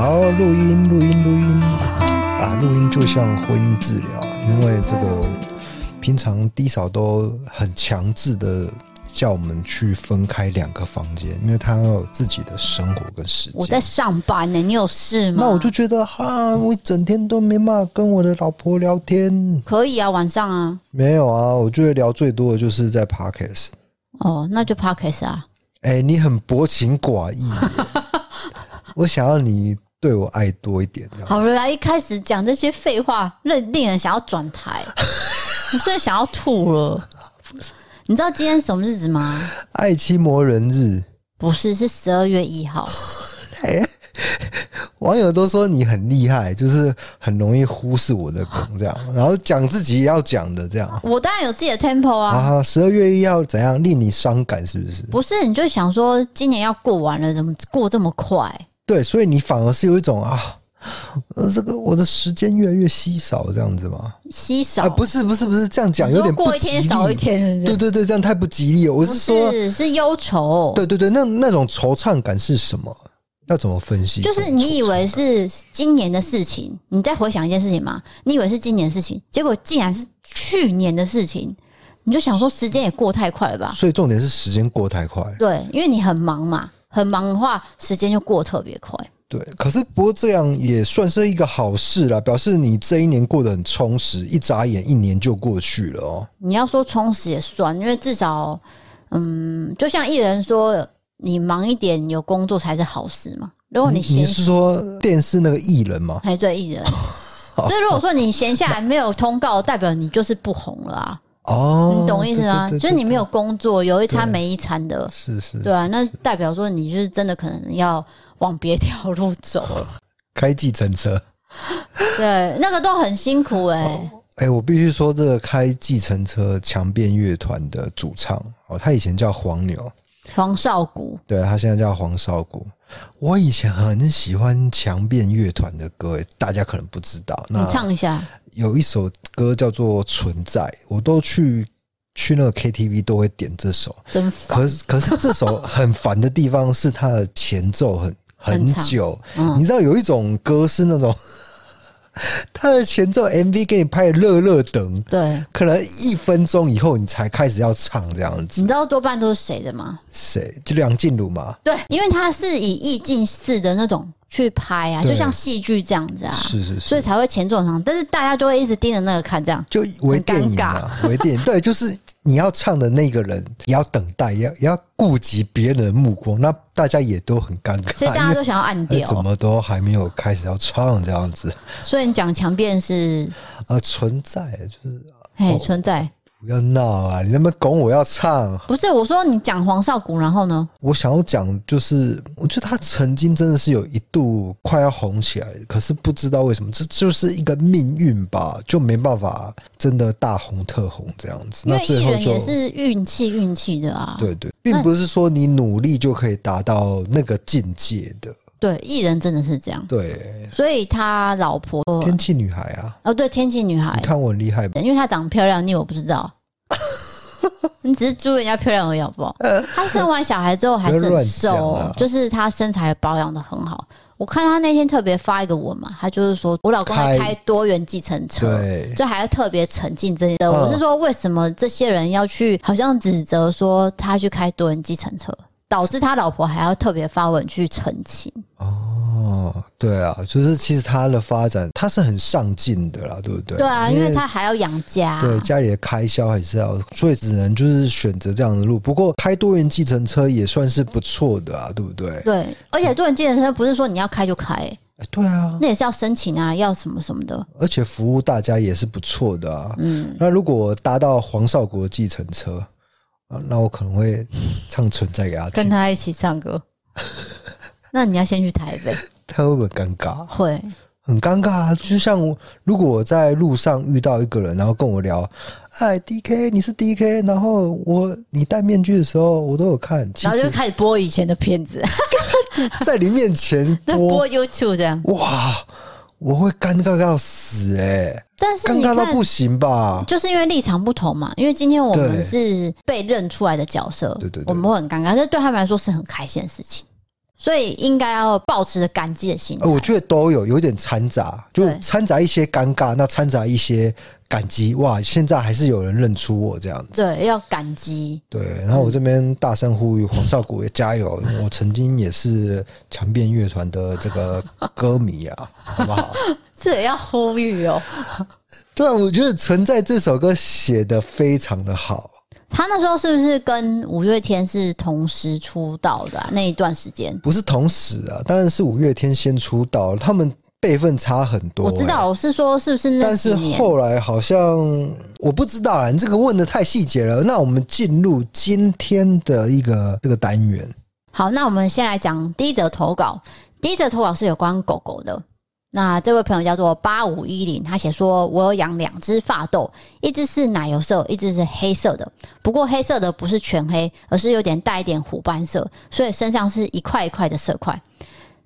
好，录音，录音，录音啊！录音就像婚姻治疗，因为这个平常低嫂都很强制的叫我们去分开两个房间，因为她要有自己的生活跟时间。我在上班呢，你有事吗？那我就觉得哈，我一整天都没办法跟我的老婆聊天。可以啊，晚上啊。没有啊，我觉得聊最多的就是在 Podcast。哦，那就 Podcast 啊。哎、欸，你很薄情寡义，我想要你。对我爱多一点，好了，来一开始讲这些废话，令令人想要转台，你是想要吐了。你知道今天什么日子吗？爱妻魔人日？不是，是十二月一号。哎，网友都说你很厉害，就是很容易忽视我的梗，这样，然后讲自己要讲的这样。我当然有自己的 tempo 啊。啊，十二月一号怎样令你伤感？是不是？不是，你就想说今年要过完了，怎么过这么快？对，所以你反而是有一种啊，呃，这个我的时间越来越稀少这样子吗？稀少？啊，不是，不是，不是这样讲，有点。过一天少一天是不是？对对对，这样太不吉利了。我是说，是是忧愁。对对对，那那种惆怅感是什么？要怎么分析？就是你以为是今年的事情，你再回想一件事情嘛？你以为是今年的事情，结果竟然是去年的事情，你就想说时间也过太快了吧？所以重点是时间过太快。对，因为你很忙嘛。很忙的话，时间就过特别快。对，可是不过这样也算是一个好事啦，表示你这一年过得很充实，一眨眼一年就过去了哦。你要说充实也算，因为至少，嗯，就像艺人说，你忙一点有工作才是好事嘛。如果你闲，你是说电视那个艺人吗？还对艺人。所以如果说你闲下来没有通告，代表你就是不红了啊。哦，你懂意思吗？就是你没有工作，有一餐没一餐的，是是，对啊，那代表说你就是真的可能要往别条路走了，开计程车，对，那个都很辛苦哎、欸。哎、欸，我必须说，这个开计程车强辩乐团的主唱哦，他以前叫黄牛，黄少谷，对，他现在叫黄少谷。我以前很喜欢强辩乐团的歌，大家可能不知道，那你唱一下。有一首歌叫做《存在》，我都去去那个 KTV 都会点这首。真烦。可是可是这首很烦的地方是它的前奏很很久。嗯、你知道有一种歌是那种 它的前奏 MV 给你拍的热热等，对，可能一分钟以后你才开始要唱这样子。你知道多半都是谁的吗？谁？就梁静茹嘛。对，因为他是以意境式的那种。去拍啊，就像戏剧这样子啊，是是是，所以才会前奏长，但是大家就会一直盯着那个看，这样就微电影啊，微电影，对，就是你要唱的那个人也要等待，也要也要顾及别人的目光，那大家也都很尴尬，所以大家都想要按掉，怎么都还没有开始要唱这样子，所以你讲强辩是呃存在，就是哎存在。不要闹啊！你那么拱我要唱，不是我说你讲黄少谷，然后呢？我想要讲就是，我觉得他曾经真的是有一度快要红起来，可是不知道为什么，这就是一个命运吧，就没办法真的大红特红这样子。因为艺人也是运气运气的啊，对对，并不是说你努力就可以达到那个境界的。对，艺人真的是这样。对，所以他老婆天气女孩啊，哦，对，天气女孩，你看我很厉害，因为她长得漂亮，你我不知道？你只是祝人家漂亮而已，好不好？她生完小孩之后还是很瘦，啊、就是她身材保养的很好。我看她那天特别发一个文嘛，她就是说我老公在开多元计程车，对，就还要特别沉浸这些。我是说，为什么这些人要去好像指责说他去开多元计程车？导致他老婆还要特别发文去澄清。哦，对啊，就是其实他的发展他是很上进的啦，对不对？对啊，因为他还要养家，对家里的开销还是要，所以只能就是选择这样的路。不过开多元计程车也算是不错的啊，对不对？对，而且多元计程车不是说你要开就开，欸，对啊，那也是要申请啊，要什么什么的。而且服务大家也是不错的啊。嗯，那如果搭到黄少谷的计程车。啊，那我可能会 唱存在给他听，跟他一起唱歌。那你要先去台北，他会不会尴尬？会，很尴尬啊！就像如果我在路上遇到一个人，然后跟我聊，哎，DK，你是 DK，然后我你戴面具的时候，我都有看，然后就开始播以前的片子，在你面前播，播 YouTube 这样，哇！我会尴尬到死哎、欸，但是尴尬到不行吧？就是因为立场不同嘛。因为今天我们是被认出来的角色，对对对，我们会很尴尬，但对他们来说是很开心的事情。所以应该要保持着感激的心态。我觉得都有，有点掺杂，就掺杂一些尴尬，那掺杂一些感激。哇，现在还是有人认出我这样子。对，要感激。对，然后我这边大声呼吁黄少谷也加油，我曾经也是强辩乐团的这个歌迷啊，好不好？这也要呼吁哦。对啊，我觉得《存在》这首歌写的非常的好。他那时候是不是跟五月天是同时出道的、啊？那一段时间不是同时啊，当然是五月天先出道，他们辈分差很多、欸。我知道，我是说是不是那？但是后来好像我不知道啊，你这个问的太细节了。那我们进入今天的一个这个单元。好，那我们先来讲第一则投稿。第一则投稿是有关狗狗的。那这位朋友叫做八五一零，他写说：“我有养两只法斗，一只是奶油色，一只是黑色的。不过黑色的不是全黑，而是有点带一点虎斑色，所以身上是一块一块的色块。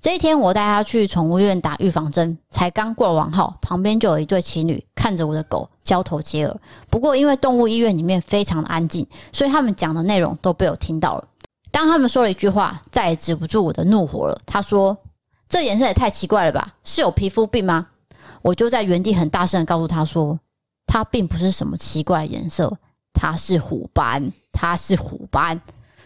这一天，我带他去宠物医院打预防针，才刚挂完号，旁边就有一对情侣看着我的狗，交头接耳。不过因为动物医院里面非常的安静，所以他们讲的内容都被我听到了。当他们说了一句话，再也止不住我的怒火了。他说。”这颜色也太奇怪了吧？是有皮肤病吗？我就在原地很大声的告诉他说：“它并不是什么奇怪颜色，它是虎斑，它是虎斑。”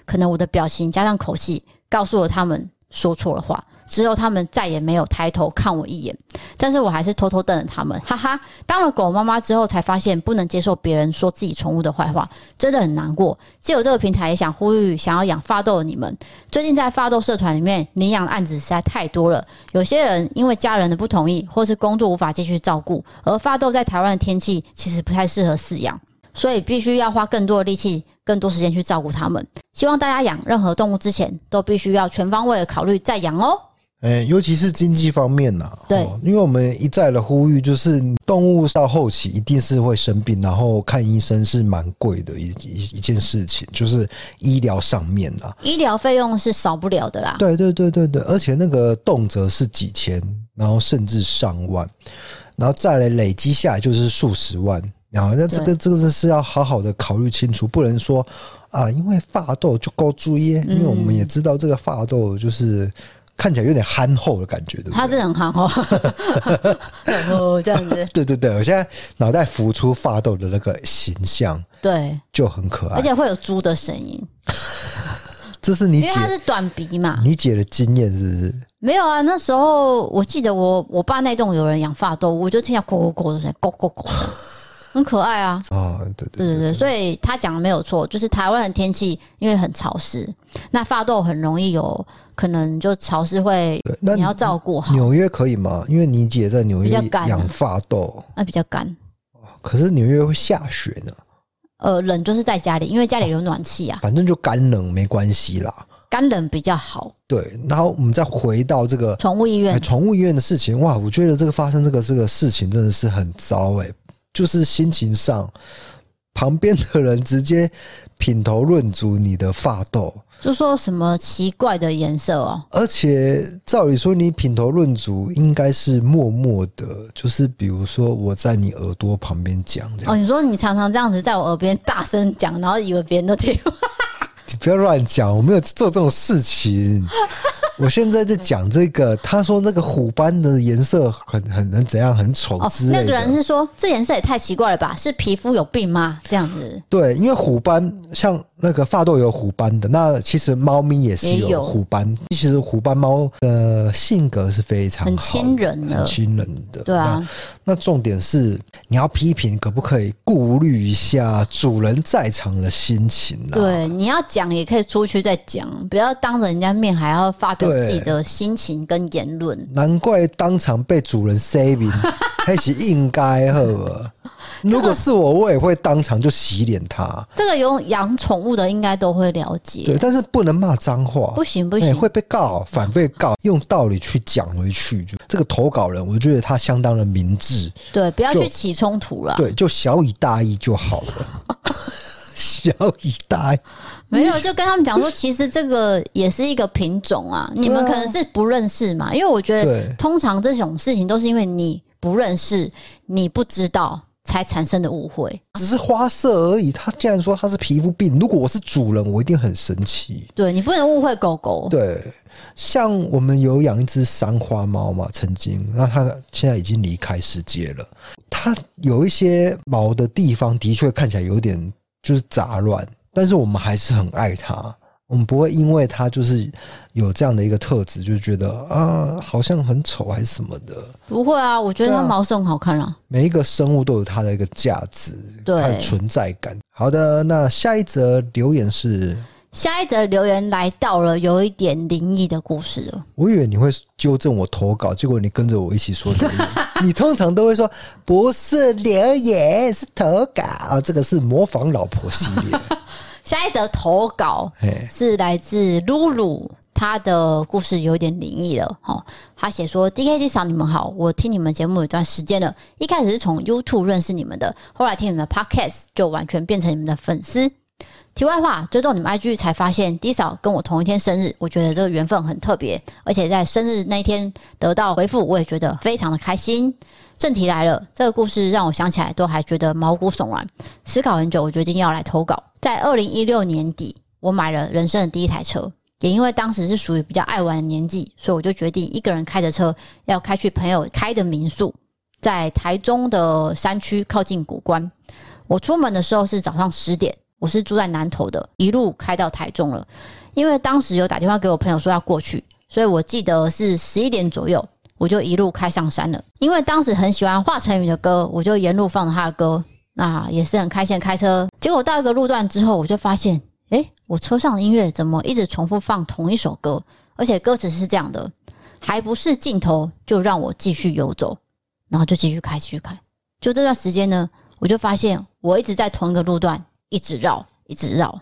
可能我的表情加上口气，告诉了他们说错了话。之后，他们再也没有抬头看我一眼，但是我还是偷偷瞪着他们，哈哈。当了狗妈妈之后，才发现不能接受别人说自己宠物的坏话，真的很难过。借由这个平台，也想呼吁想要养发豆的你们。最近在发豆社团里面，领养的案子实在太多了。有些人因为家人的不同意，或是工作无法继续照顾，而发豆在台湾的天气其实不太适合饲养，所以必须要花更多的力气、更多时间去照顾他们。希望大家养任何动物之前，都必须要全方位的考虑再养哦。哎，尤其是经济方面呐、啊，对，因为我们一再的呼吁，就是动物到后期一定是会生病，然后看医生是蛮贵的一一一件事情，就是医疗上面呐，医疗费用是少不了的啦。对对对对对，而且那个动辄是几千，然后甚至上万，然后再来累积下来就是数十万，然后那这个这个是要好好的考虑清楚，不能说啊，因为发痘就够注意，因为我们也知道这个发痘就是。看起来有点憨厚的感觉，对不对？他真的很憨厚，哦，这样子。对对对，我现在脑袋浮出发豆的那个形象，对，就很可爱，而且会有猪的声音。这是你姐，因为他是短鼻嘛。你姐的经验是不是？没有啊，那时候我记得我我爸那栋有人养发豆，我就听到咕咕咕的声音，咕咕咕的。很可爱啊！哦，对对对对对，所以他讲的没有错，就是台湾的天气因为很潮湿，那发痘很容易有可能就潮湿会，那你要照顾好。纽约可以吗？因为你姐在纽约养发痘，那比较干。可是纽约会下雪呢。呃，冷就是在家里，因为家里有暖气啊。反正就干冷没关系啦，干冷比较好。对，然后我们再回到这个宠物医院，宠物医院的事情，哇，我觉得这个发生这个这个事情真的是很糟哎。就是心情上，旁边的人直接品头论足你的发斗，就说什么奇怪的颜色哦。而且照理说，你品头论足应该是默默的，就是比如说我在你耳朵旁边讲这样。哦，你说你常常这样子在我耳边大声讲，然后以为别人都听。你不要乱讲，我没有做这种事情。我现在在讲这个，他说那个虎斑的颜色很很很怎样，很丑之类的。那个人是说这颜色也太奇怪了吧？是皮肤有病吗？这样子。对，因为虎斑像那个发豆有虎斑的，那其实猫咪也是有虎斑。其实虎斑猫的性格是非常很亲人的，很亲人的。对啊。那，重点是你要批评，可不可以顾虑一下主人在场的心情啊？对，你要讲也可以出去再讲，不要当着人家面还要发表。自己的心情跟言论，难怪当场被主人 saving，还是应该呵。如果是我，我也会当场就洗脸他。这个有养宠物的应该都会了解。对，但是不能骂脏话，不行不行，会被告，反被告，用道理去讲回去。就这个投稿人，我觉得他相当的明智。对，不要去起冲突了。对，就小以大义就好了。小以大义。没有，就跟他们讲说，其实这个也是一个品种啊，你们可能是不认识嘛，因为我觉得通常这种事情都是因为你不认识，你不知道才产生的误会，只是花色而已。他竟然说他是皮肤病，如果我是主人，我一定很生气。对，你不能误会狗狗。对，像我们有养一只三花猫嘛，曾经，那它现在已经离开世界了。它有一些毛的地方的确看起来有点就是杂乱，但是我们还是很爱它。我们不会因为他就是有这样的一个特质，就觉得啊，好像很丑还是什么的。不会啊，我觉得它毛色很好看啊。每一个生物都有它的一个价值，对，它的存在感。好的，那下一则留言是下一则留言来到了有一点灵异的故事了。我以为你会纠正我投稿，结果你跟着我一起说留言。你通常都会说不是留言，是投稿啊。这个是模仿老婆系列。下一则投稿是来自露露，她的故事有点灵异了。哈，她写说：“D K D 嫂，你们好，我听你们节目有一段时间了，一开始是从 YouTube 认识你们的，后来听你们的 Podcast 就完全变成你们的粉丝。题外话，追踪你们 IG 才发现 D 嫂跟我同一天生日，我觉得这个缘分很特别，而且在生日那一天得到回复，我也觉得非常的开心。正题来了，这个故事让我想起来都还觉得毛骨悚然，思考很久，我决定要来投稿。”在二零一六年底，我买了人生的第一台车，也因为当时是属于比较爱玩的年纪，所以我就决定一个人开着车要开去朋友开的民宿，在台中的山区靠近古关。我出门的时候是早上十点，我是住在南投的，一路开到台中了。因为当时有打电话给我朋友说要过去，所以我记得是十一点左右，我就一路开上山了。因为当时很喜欢华晨宇的歌，我就沿路放着他的歌。那也是很开心开车，结果到一个路段之后，我就发现，诶，我车上的音乐怎么一直重复放同一首歌？而且歌词是这样的，还不是尽头，就让我继续游走，然后就继续开，继续开。就这段时间呢，我就发现我一直在同一个路段一直绕，一直绕，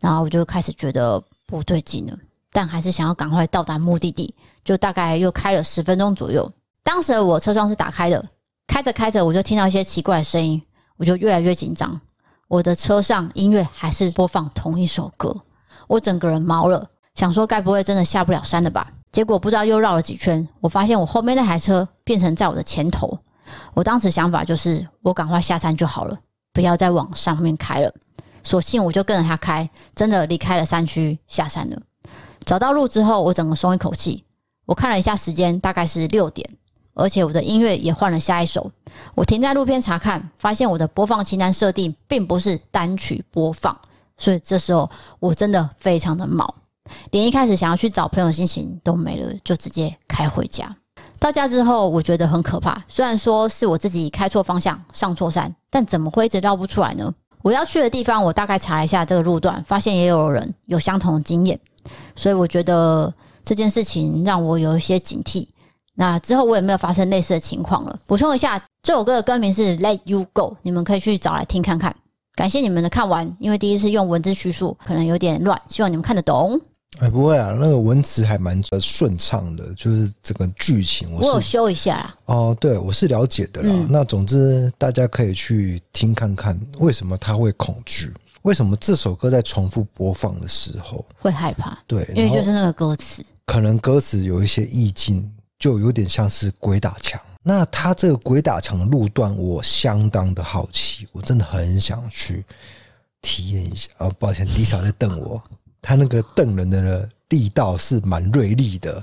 然后我就开始觉得不对劲了，但还是想要赶快到达目的地，就大概又开了十分钟左右。当时我车窗是打开的，开着开着，我就听到一些奇怪的声音。我就越来越紧张，我的车上音乐还是播放同一首歌，我整个人毛了，想说该不会真的下不了山了吧？结果不知道又绕了几圈，我发现我后面那台车变成在我的前头。我当时想法就是，我赶快下山就好了，不要再往上面开了。索性我就跟着他开，真的离开了山区，下山了。找到路之后，我整个松一口气。我看了一下时间，大概是六点。而且我的音乐也换了下一首，我停在路边查看，发现我的播放清单设定并不是单曲播放，所以这时候我真的非常的毛，连一开始想要去找朋友的心情都没了，就直接开回家。到家之后，我觉得很可怕，虽然说是我自己开错方向上错山，但怎么会一直绕不出来呢？我要去的地方，我大概查了一下这个路段，发现也有人有相同的经验，所以我觉得这件事情让我有一些警惕。那之后我也没有发生类似的情况了。补充一下，这首歌的歌名是《Let You Go》，你们可以去找来听看看。感谢你们的看完，因为第一次用文字叙述可能有点乱，希望你们看得懂。哎，不会啊，那个文词还蛮顺畅的，就是整个剧情我，我有修一下啦。哦，对，我是了解的啦。嗯、那总之大家可以去听看看，为什么他会恐惧？为什么这首歌在重复播放的时候会害怕？对，因为就是那个歌词，可能歌词有一些意境。就有点像是鬼打墙。那他这个鬼打墙的路段，我相当的好奇，我真的很想去体验一下。啊，抱歉，D 嫂在瞪我，他那个瞪人的力道是蛮锐利的，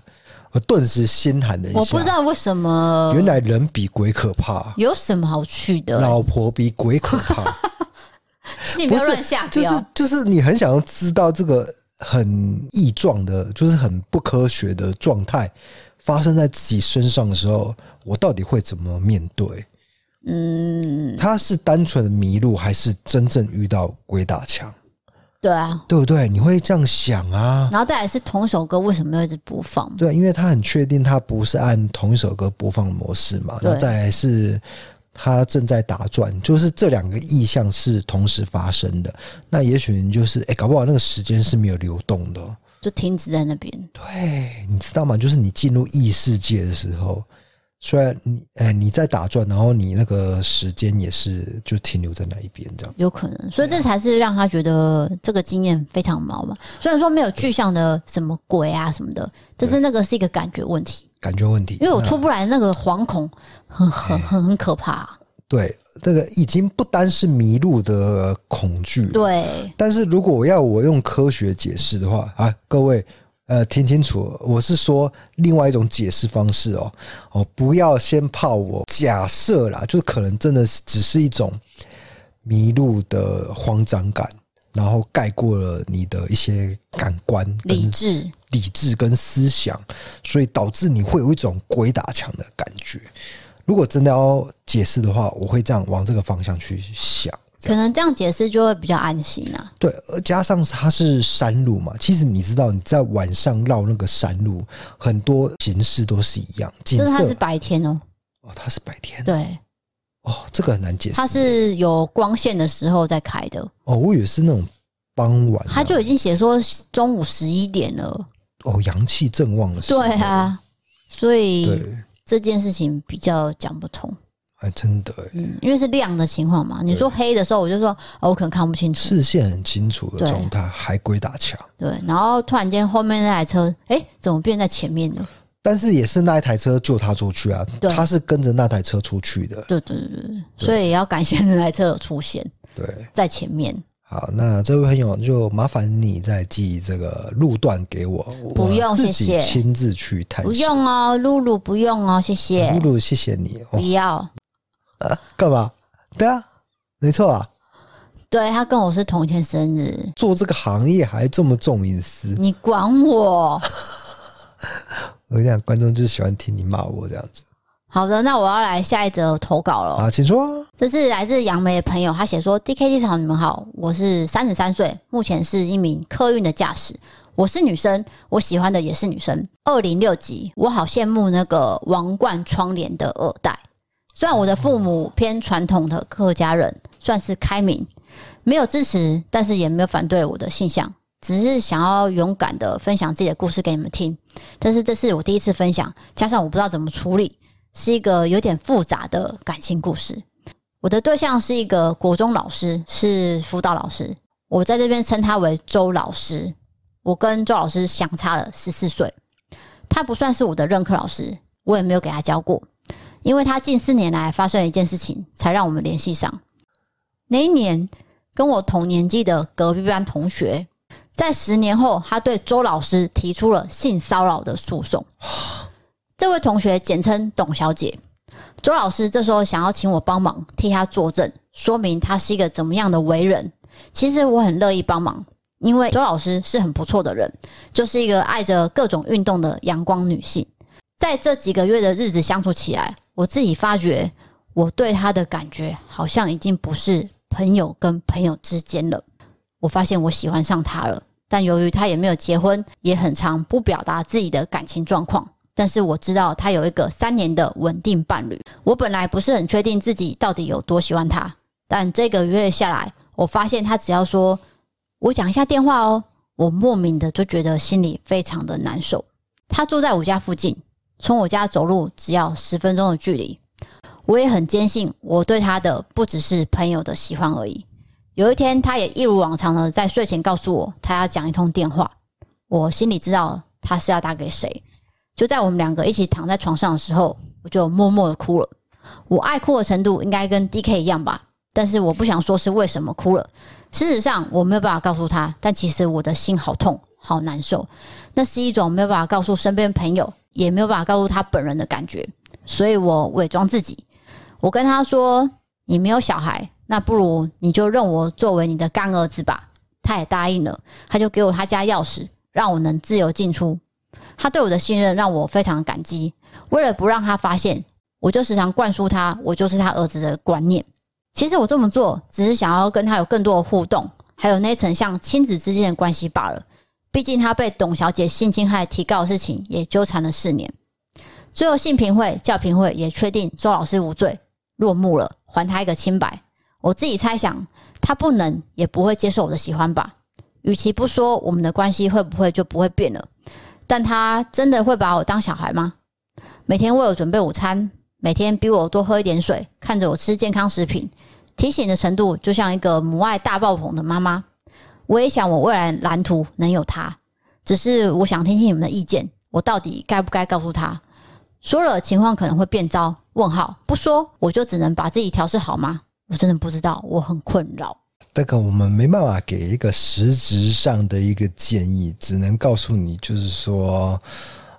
我顿时心寒了一下。我不知道为什么，原来人比鬼可怕。有什么好去的？老婆比鬼可怕。你不要乱下标。就是就是，你很想要知道这个很异状的，就是很不科学的状态。发生在自己身上的时候，我到底会怎么面对？嗯，他是单纯的迷路，还是真正遇到鬼打墙？对啊，对不对？你会这样想啊？然后再来是同一首歌为什么要一直播放？对，因为他很确定他不是按同一首歌播放模式嘛。然后再来是他正在打转，就是这两个意象是同时发生的。那也许就是哎，搞不好那个时间是没有流动的。就停止在那边。对，你知道吗？就是你进入异世界的时候，虽然你哎你在打转，然后你那个时间也是就停留在那一边这样。有可能，所以这才是让他觉得这个经验非常毛嘛。虽然说没有具象的什么鬼啊什么的，但是那个是一个感觉问题。感觉问题，因为我出不来那个惶恐，很很很很可怕。对，这个已经不单是迷路的恐惧，对。但是如果我要我用科学解释的话啊，各位呃听清楚，我是说另外一种解释方式哦哦，不要先怕我假设啦，就可能真的是只是一种迷路的慌张感。然后盖过了你的一些感官、理智、理智跟思想，所以导致你会有一种鬼打墙的感觉。如果真的要解释的话，我会这样往这个方向去想。可能这样解释就会比较安心啊。对，而加上它是山路嘛，其实你知道你在晚上绕那个山路，很多形式都是一样。景色，就是它是白天哦。哦，它是白天。对。哦，这个很难解释。它是有光线的时候在开的。哦，我以为是那种傍晚。他就已经写说中午十一点了。哦，阳气正旺的时候。对啊，所以对这件事情比较讲不通。哎，真的，嗯，因为是亮的情况嘛。你说黑的时候，我就说哦，我可能看不清楚。视线很清楚的状态，还鬼打墙。对，然后突然间后面那台车，哎，怎么变在前面了？但是也是那一台车救他出去啊，他是跟着那台车出去的。对对对对，所以也要感谢那台车有出现。对，在前面。好，那这位朋友就麻烦你再寄这个路段给我，不用，谢谢，自己亲自去探险。不用哦，露露不用哦，谢谢。露露，谢谢你。不要啊？干嘛？对啊，没错啊。对，他跟我是同一天生日，做这个行业还这么重隐私，你管我？我跟你讲，观众就是喜欢听你骂我这样子。好的，那我要来下一则投稿了。啊，请说。这是来自杨梅的朋友，他写说：“D K 机场，你们好，我是三十三岁，目前是一名客运的驾驶。我是女生，我喜欢的也是女生。二零六级，我好羡慕那个王冠窗帘的二代。虽然我的父母偏传统的客家人，算是开明，没有支持，但是也没有反对我的性向。”只是想要勇敢的分享自己的故事给你们听，但是这是我第一次分享，加上我不知道怎么处理，是一个有点复杂的感情故事。我的对象是一个国中老师，是辅导老师，我在这边称他为周老师。我跟周老师相差了十四岁，他不算是我的任课老师，我也没有给他教过，因为他近四年来发生了一件事情，才让我们联系上。那一年，跟我同年纪的隔壁班同学。在十年后，他对周老师提出了性骚扰的诉讼。这位同学简称董小姐。周老师这时候想要请我帮忙替他作证，说明他是一个怎么样的为人。其实我很乐意帮忙，因为周老师是很不错的人，就是一个爱着各种运动的阳光女性。在这几个月的日子相处起来，我自己发觉我对他的感觉好像已经不是朋友跟朋友之间了。我发现我喜欢上他了。但由于他也没有结婚，也很常不表达自己的感情状况。但是我知道他有一个三年的稳定伴侣。我本来不是很确定自己到底有多喜欢他，但这个月下来，我发现他只要说“我讲一下电话哦”，我莫名的就觉得心里非常的难受。他住在我家附近，从我家走路只要十分钟的距离。我也很坚信，我对他的不只是朋友的喜欢而已。有一天，他也一如往常的在睡前告诉我，他要讲一通电话。我心里知道他是要打给谁。就在我们两个一起躺在床上的时候，我就默默的哭了。我爱哭的程度应该跟 DK 一样吧，但是我不想说是为什么哭了。事实上，我没有办法告诉他，但其实我的心好痛，好难受。那是一种没有办法告诉身边朋友，也没有办法告诉他本人的感觉。所以我伪装自己，我跟他说：“你没有小孩。”那不如你就认我作为你的干儿子吧。他也答应了，他就给我他家钥匙，让我能自由进出。他对我的信任让我非常感激。为了不让他发现，我就时常灌输他我就是他儿子的观念。其实我这么做只是想要跟他有更多的互动，还有那层像亲子之间的关系罢了。毕竟他被董小姐性侵害提告的事情也纠缠了四年，最后性平会、教评会也确定周老师无罪，落幕了，还他一个清白。我自己猜想，他不能也不会接受我的喜欢吧。与其不说我们的关系会不会就不会变了，但他真的会把我当小孩吗？每天为我准备午餐，每天逼我多喝一点水，看着我吃健康食品，提醒的程度就像一个母爱大爆棚的妈妈。我也想我未来蓝图能有他，只是我想听听你们的意见，我到底该不该告诉他？说了情况可能会变糟？问号，不说我就只能把自己调试好吗？我真的不知道，我很困扰。这个我们没办法给一个实质上的一个建议，只能告诉你，就是说，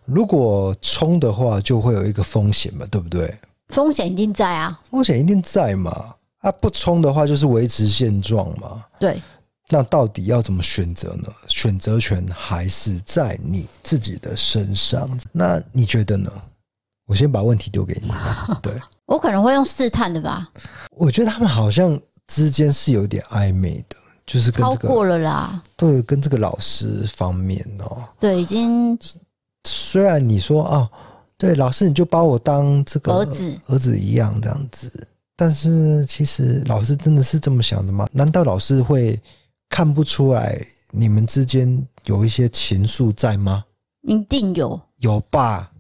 如果冲的话，就会有一个风险嘛，对不对？风险一定在啊，风险一定在嘛。啊，不冲的话就是维持现状嘛。对。那到底要怎么选择呢？选择权还是在你自己的身上。那你觉得呢？我先把问题丢给你。对，我可能会用试探的吧。我觉得他们好像。之间是有点暧昧的，就是跟这个超过了啦。对，跟这个老师方面哦，对，已经。虽然你说啊，对，老师你就把我当这个儿子儿子一样这样子，但是其实老师真的是这么想的吗？难道老师会看不出来你们之间有一些情愫在吗？一定有，有吧？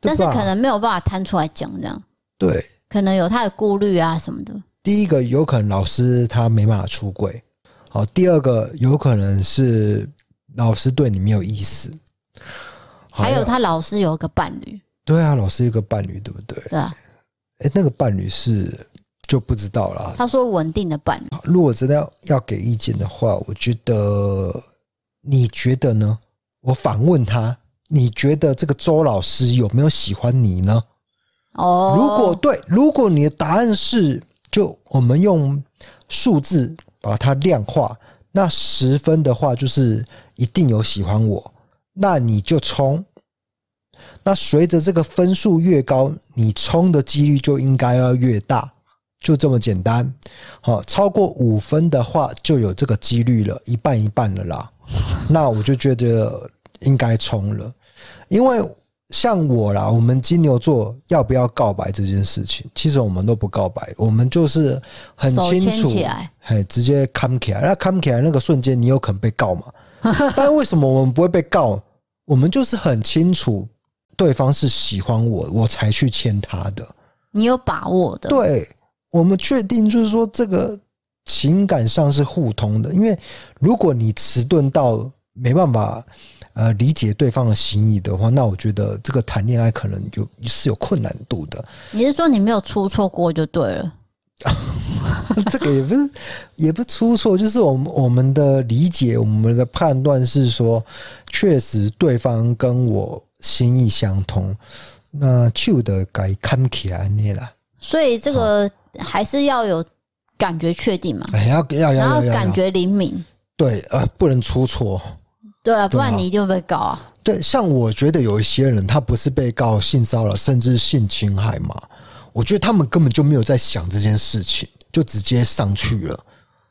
但是可能没有办法摊出来讲这样。对，可能有他的顾虑啊什么的。第一个有可能老师他没办法出柜，好，第二个有可能是老师对你没有意思，还有他老师有个伴侣，对啊，老师有个伴侣，对不对？对啊，哎，那个伴侣是就不知道了。他说稳定的伴侣，如果真的要要给意见的话，我觉得你觉得呢？我反问他，你觉得这个周老师有没有喜欢你呢？哦，如果对，如果你的答案是。就我们用数字把它量化，那十分的话就是一定有喜欢我，那你就冲。那随着这个分数越高，你冲的几率就应该要越大，就这么简单。好，超过五分的话就有这个几率了，一半一半了啦。那我就觉得应该冲了，因为。像我啦，我们金牛座要不要告白这件事情，其实我们都不告白，我们就是很清楚，嘿，直接 come 起来。那 come 起来那个瞬间，你有可能被告嘛？但为什么我们不会被告？我们就是很清楚对方是喜欢我，我才去牵他的。你有把握的？对，我们确定就是说这个情感上是互通的。因为如果你迟钝到没办法。呃，理解对方的心意的话，那我觉得这个谈恋爱可能有是有困难度的。你是说你没有出错过就对了？这个也不是，也不出错，就是我们我们的理解，我们的判断是说，确实对方跟我心意相通，那就的该看起来那啦。所以这个还是要有感觉确定嘛？哎，要要要，然后感觉灵敏，对，呃，不能出错。对啊，不然你一定会被告啊。对，像我觉得有一些人，他不是被告性骚扰，甚至性侵害嘛。我觉得他们根本就没有在想这件事情，就直接上去了。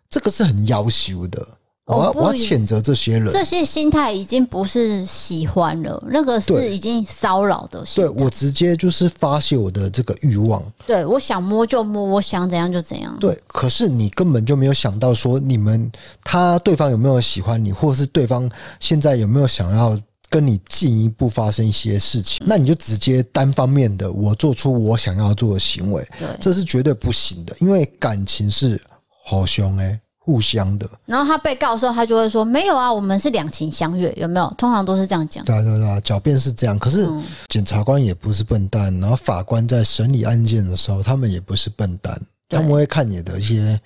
这个是很夭寿的。我要我要谴责这些人，这些心态已经不是喜欢了，那个是已经骚扰的心态。对，我直接就是发泄我的这个欲望。对，我想摸就摸，我想怎样就怎样。对，可是你根本就没有想到说，你们他对方有没有喜欢你，或者是对方现在有没有想要跟你进一步发生一些事情？那你就直接单方面的我做出我想要做的行为，对，这是绝对不行的，因为感情是好凶哎。互相的，然后他被告的时候，他就会说：“没有啊，我们是两情相悦，有没有？”通常都是这样讲。对啊，对啊，对啊，狡辩是这样。可是检察官也不是笨蛋，然后法官在审理案件的时候，他们也不是笨蛋，他们会看你的一些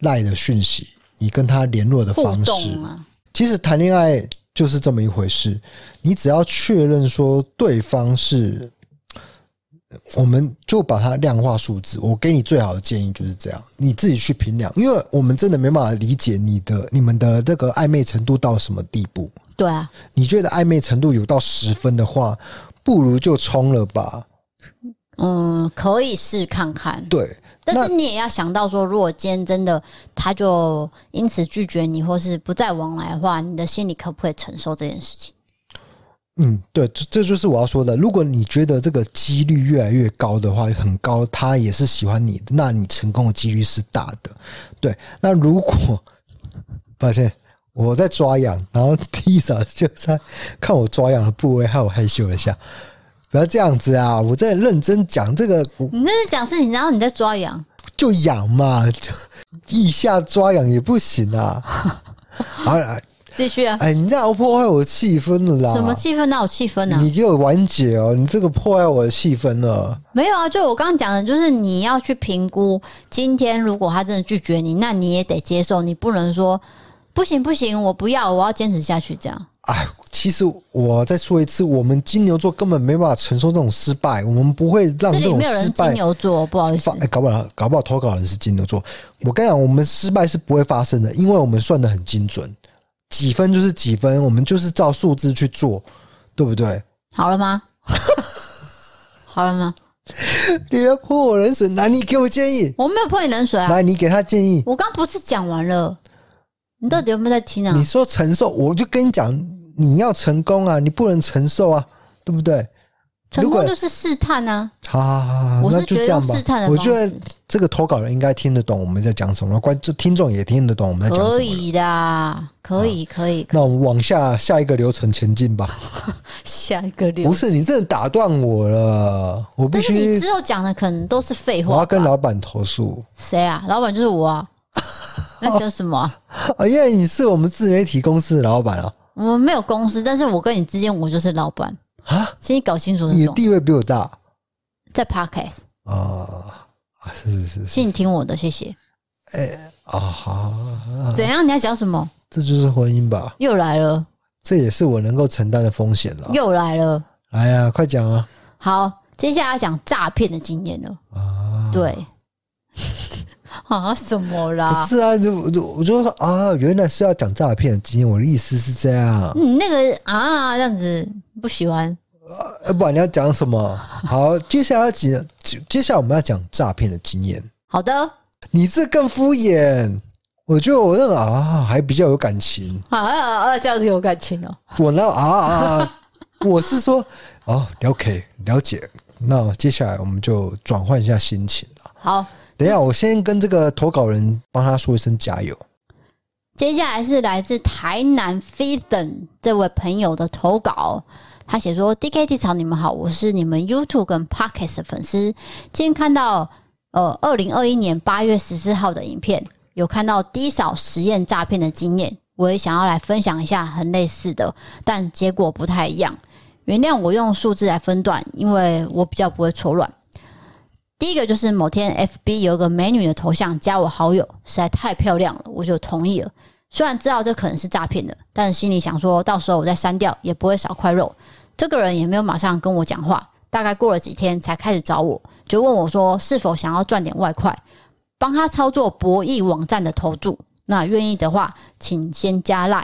赖的讯息，你跟他联络的方式。其实谈恋爱就是这么一回事，你只要确认说对方是。我们就把它量化数字。我给你最好的建议就是这样，你自己去评量，因为我们真的没办法理解你的、你们的这个暧昧程度到什么地步。对啊，你觉得暧昧程度有到十分的话，不如就冲了吧。嗯，可以试看看。对，但是你也要想到说，如果今天真的他就因此拒绝你，或是不再往来的话，你的心里可不可以承受这件事情？嗯，对，这这就是我要说的。如果你觉得这个几率越来越高的话，很高，他也是喜欢你的，那你成功的几率是大的。对，那如果抱歉，我在抓痒，然后 Tisa 就在看我抓痒的部位，害我害羞了一下。不要这样子啊！我在认真讲这个。你那是讲事情，然后你在抓痒，就痒嘛，就 腋下抓痒也不行啊。好 了。继续啊！哎，你这样破坏我的气氛了啦！什么气氛？哪有气氛呢？你给我完结哦！你这个破坏我的气氛了。没有啊，就我刚刚讲的，就是你要去评估。今天如果他真的拒绝你，那你也得接受。你不能说不行不行，我不要，我要坚持下去这样。哎，其实我再说一次，我们金牛座根本没办法承受这种失败，我们不会让这种失败。这里没有人金牛座，不好意思。哎，搞不好搞不好投稿人是金牛座。我跟你讲，我们失败是不会发生的，因为我们算的很精准，几分就是几分，我们就是照数字去做，对不对？好了吗？好了吗？你要泼我冷水，那，你给我建议。我没有泼你冷水啊，来，你给他建议。我刚不是讲完了。你到底有没有在听啊？你说承受，我就跟你讲，你要成功啊，你不能承受啊，对不对？成功就是试探啊。好好好，那就这样吧。试探的，我觉得这个投稿人应该听得懂我们在讲什么，观众听众也听得懂我们在讲什么。可以的，可以，可以。那我们往下下一个流程前进吧。下一个流程。不是你真的打断我了，我必须。你之后讲的可能都是废话。我要跟老板投诉。谁啊？老板就是我啊。那叫什么啊？啊，因为你是我们自媒体公司的老板啊。我们没有公司，但是我跟你之间，我就是老板啊。请你搞清楚，你的地位比我大，在 Podcast 啊，是是是，请你听我的，谢谢。哎啊好，怎样？你要讲什么？这就是婚姻吧？又来了，这也是我能够承担的风险了。又来了，来呀，快讲啊！好，接下来要讲诈骗的经验了啊，对。啊什么啦？不是啊，就就我就说啊，原来是要讲诈骗的经验。我的意思是这样。你那个啊，这样子不喜欢。呃，不然你要讲什么？好，接下来要讲，接下来我们要讲诈骗的经验。好的。你这更敷衍。我觉得我那个啊，还比较有感情。啊啊啊！这样子有感情哦。我那啊啊，我是说哦，OK，了解。那接下来我们就转换一下心情了。好。等一下，我先跟这个投稿人帮他说一声加油。接下来是来自台南 Fithen 这位朋友的投稿，他写说：“DKT 草，你们好，我是你们 YouTube 跟 Podcast 的粉丝。今天看到呃，二零二一年八月十四号的影片，有看到低扫实验诈骗的经验，我也想要来分享一下很类似的，但结果不太一样。原谅我用数字来分段，因为我比较不会错乱。”第一个就是某天，FB 有个美女的头像加我好友，实在太漂亮了，我就同意了。虽然知道这可能是诈骗的，但心里想说到时候我再删掉，也不会少块肉。这个人也没有马上跟我讲话，大概过了几天才开始找我，就问我说是否想要赚点外快，帮他操作博弈网站的投注。那愿意的话，请先加赖，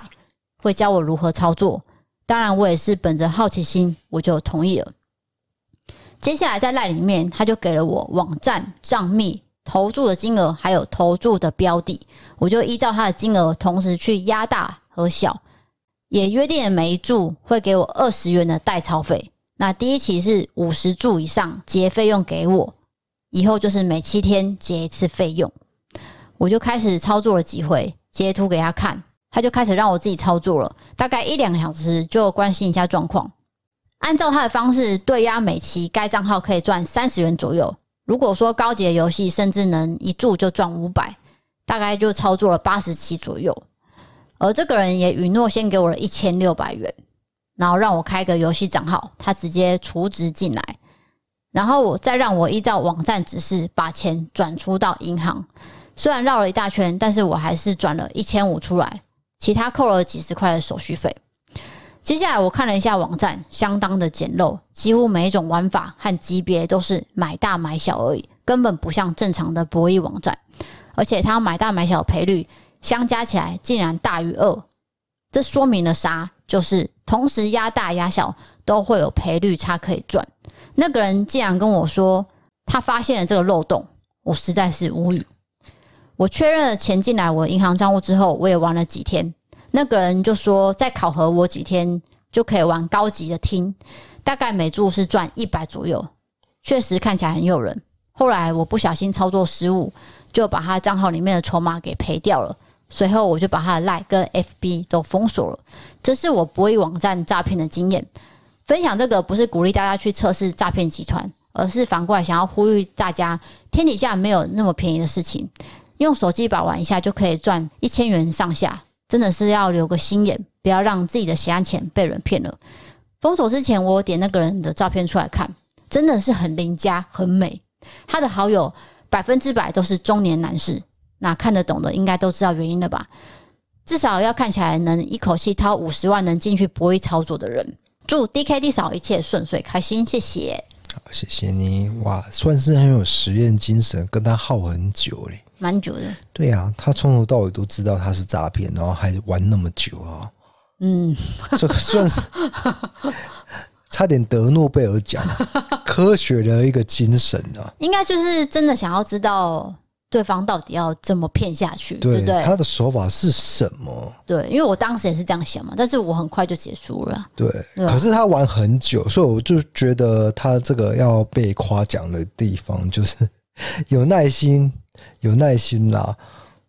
会教我如何操作。当然，我也是本着好奇心，我就同意了。接下来在赖里面，他就给了我网站账密、投注的金额，还有投注的标的，我就依照他的金额，同时去压大和小，也约定了每一注会给我二十元的代操费。那第一期是五十注以上结费用给我，以后就是每七天结一次费用。我就开始操作了几回，截图给他看，他就开始让我自己操作了，大概一两个小时就关心一下状况。按照他的方式对压每期，该账号可以赚三十元左右。如果说高级的游戏，甚至能一注就赚五百，大概就操作了八十期左右。而这个人也允诺先给我了一千六百元，然后让我开个游戏账号，他直接储值进来，然后我再让我依照网站指示把钱转出到银行。虽然绕了一大圈，但是我还是转了一千五出来，其他扣了几十块的手续费。接下来我看了一下网站，相当的简陋，几乎每一种玩法和级别都是买大买小而已，根本不像正常的博弈网站。而且它买大买小赔率相加起来竟然大于二，这说明了啥？就是同时压大压小都会有赔率差可以赚。那个人竟然跟我说他发现了这个漏洞，我实在是无语。我确认了钱进来我银行账户之后，我也玩了几天。那个人就说，再考核我几天就可以玩高级的厅，大概每注是赚一百左右，确实看起来很诱人。后来我不小心操作失误，就把他账号里面的筹码给赔掉了。随后我就把他的 LINE 跟 FB 都封锁了。这是我博弈网站诈骗的经验。分享这个不是鼓励大家去测试诈骗集团，而是反过来想要呼吁大家，天底下没有那么便宜的事情，用手机把玩一下就可以赚一千元上下。真的是要留个心眼，不要让自己的血汗钱被人骗了。封锁之前，我点那个人的照片出来看，真的是很邻家，很美。他的好友百分之百都是中年男士，那看得懂的应该都知道原因了吧？至少要看起来能一口气掏五十万能进去博弈操作的人。祝 DKD 嫂一切顺遂开心，谢谢。好，谢谢你哇，算是很有实验精神，跟他耗很久嘞，蛮久的。对啊，他从头到尾都知道他是诈骗，然后还玩那么久啊。嗯，这个算是 差点得诺贝尔奖，科学的一个精神啊。应该就是真的想要知道。对方到底要怎么骗下去？对，对不对？他的手法是什么？对，因为我当时也是这样想嘛，但是我很快就结束了。对，对可是他玩很久，所以我就觉得他这个要被夸奖的地方就是有耐心，有耐心啦。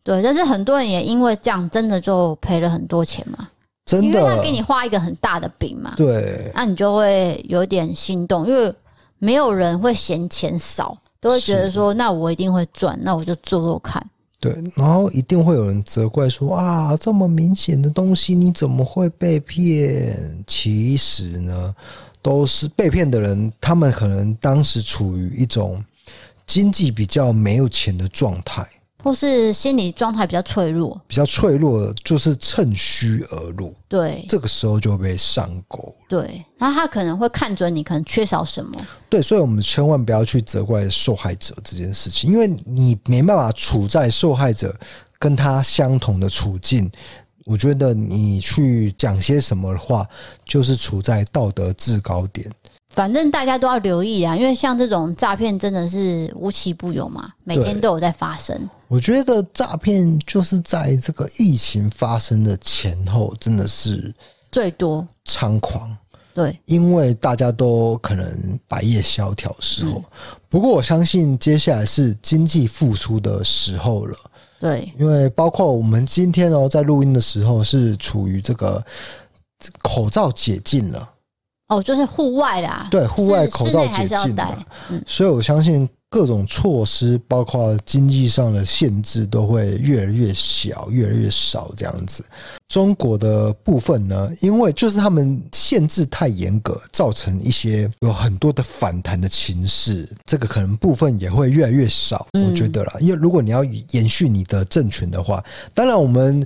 对，但是很多人也因为这样，真的就赔了很多钱嘛。真的，因为他给你画一个很大的饼嘛。对，那你就会有点心动，因为没有人会嫌钱少。都会觉得说，那我一定会赚，那我就做做看。对，然后一定会有人责怪说啊，这么明显的东西你怎么会被骗？其实呢，都是被骗的人，他们可能当时处于一种经济比较没有钱的状态。或是心理状态比较脆弱，比较脆弱，就是趁虚而入。对，这个时候就会被上钩。对，然后他可能会看准你可能缺少什么。对，所以我们千万不要去责怪受害者这件事情，因为你没办法处在受害者跟他相同的处境。我觉得你去讲些什么的话，就是处在道德制高点。反正大家都要留意啊，因为像这种诈骗真的是无奇不有嘛，每天都有在发生。我觉得诈骗就是在这个疫情发生的前后，真的是最多猖狂。对，因为大家都可能百业萧条的时候。不过我相信接下来是经济复苏的时候了。对，因为包括我们今天哦，在录音的时候是处于这个口罩解禁了。哦，就是户外啦，对，户外口罩解禁的，嗯，所以我相信各种措施，包括经济上的限制，都会越来越小，越来越少这样子。中国的部分呢，因为就是他们限制太严格，造成一些有很多的反弹的情势，这个可能部分也会越来越少，我觉得啦，因为如果你要延续你的政权的话，当然我们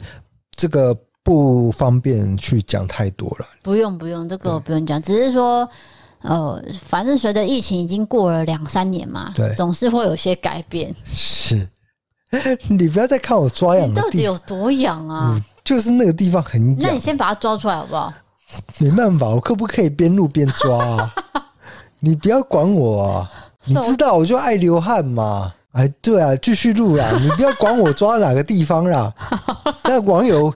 这个。不方便去讲太多了。不用不用，这个不用讲，只是说，呃，反正随着疫情已经过了两三年嘛，对，总是会有些改变。是，你不要再看我抓痒，到底有多痒啊、嗯？就是那个地方很痒。那你先把它抓出来好不好？没办法，我可不可以边录边抓啊？你不要管我啊！你知道我就爱流汗嘛。哎，对啊，继续录啦！你不要管我抓哪个地方啦。那网友。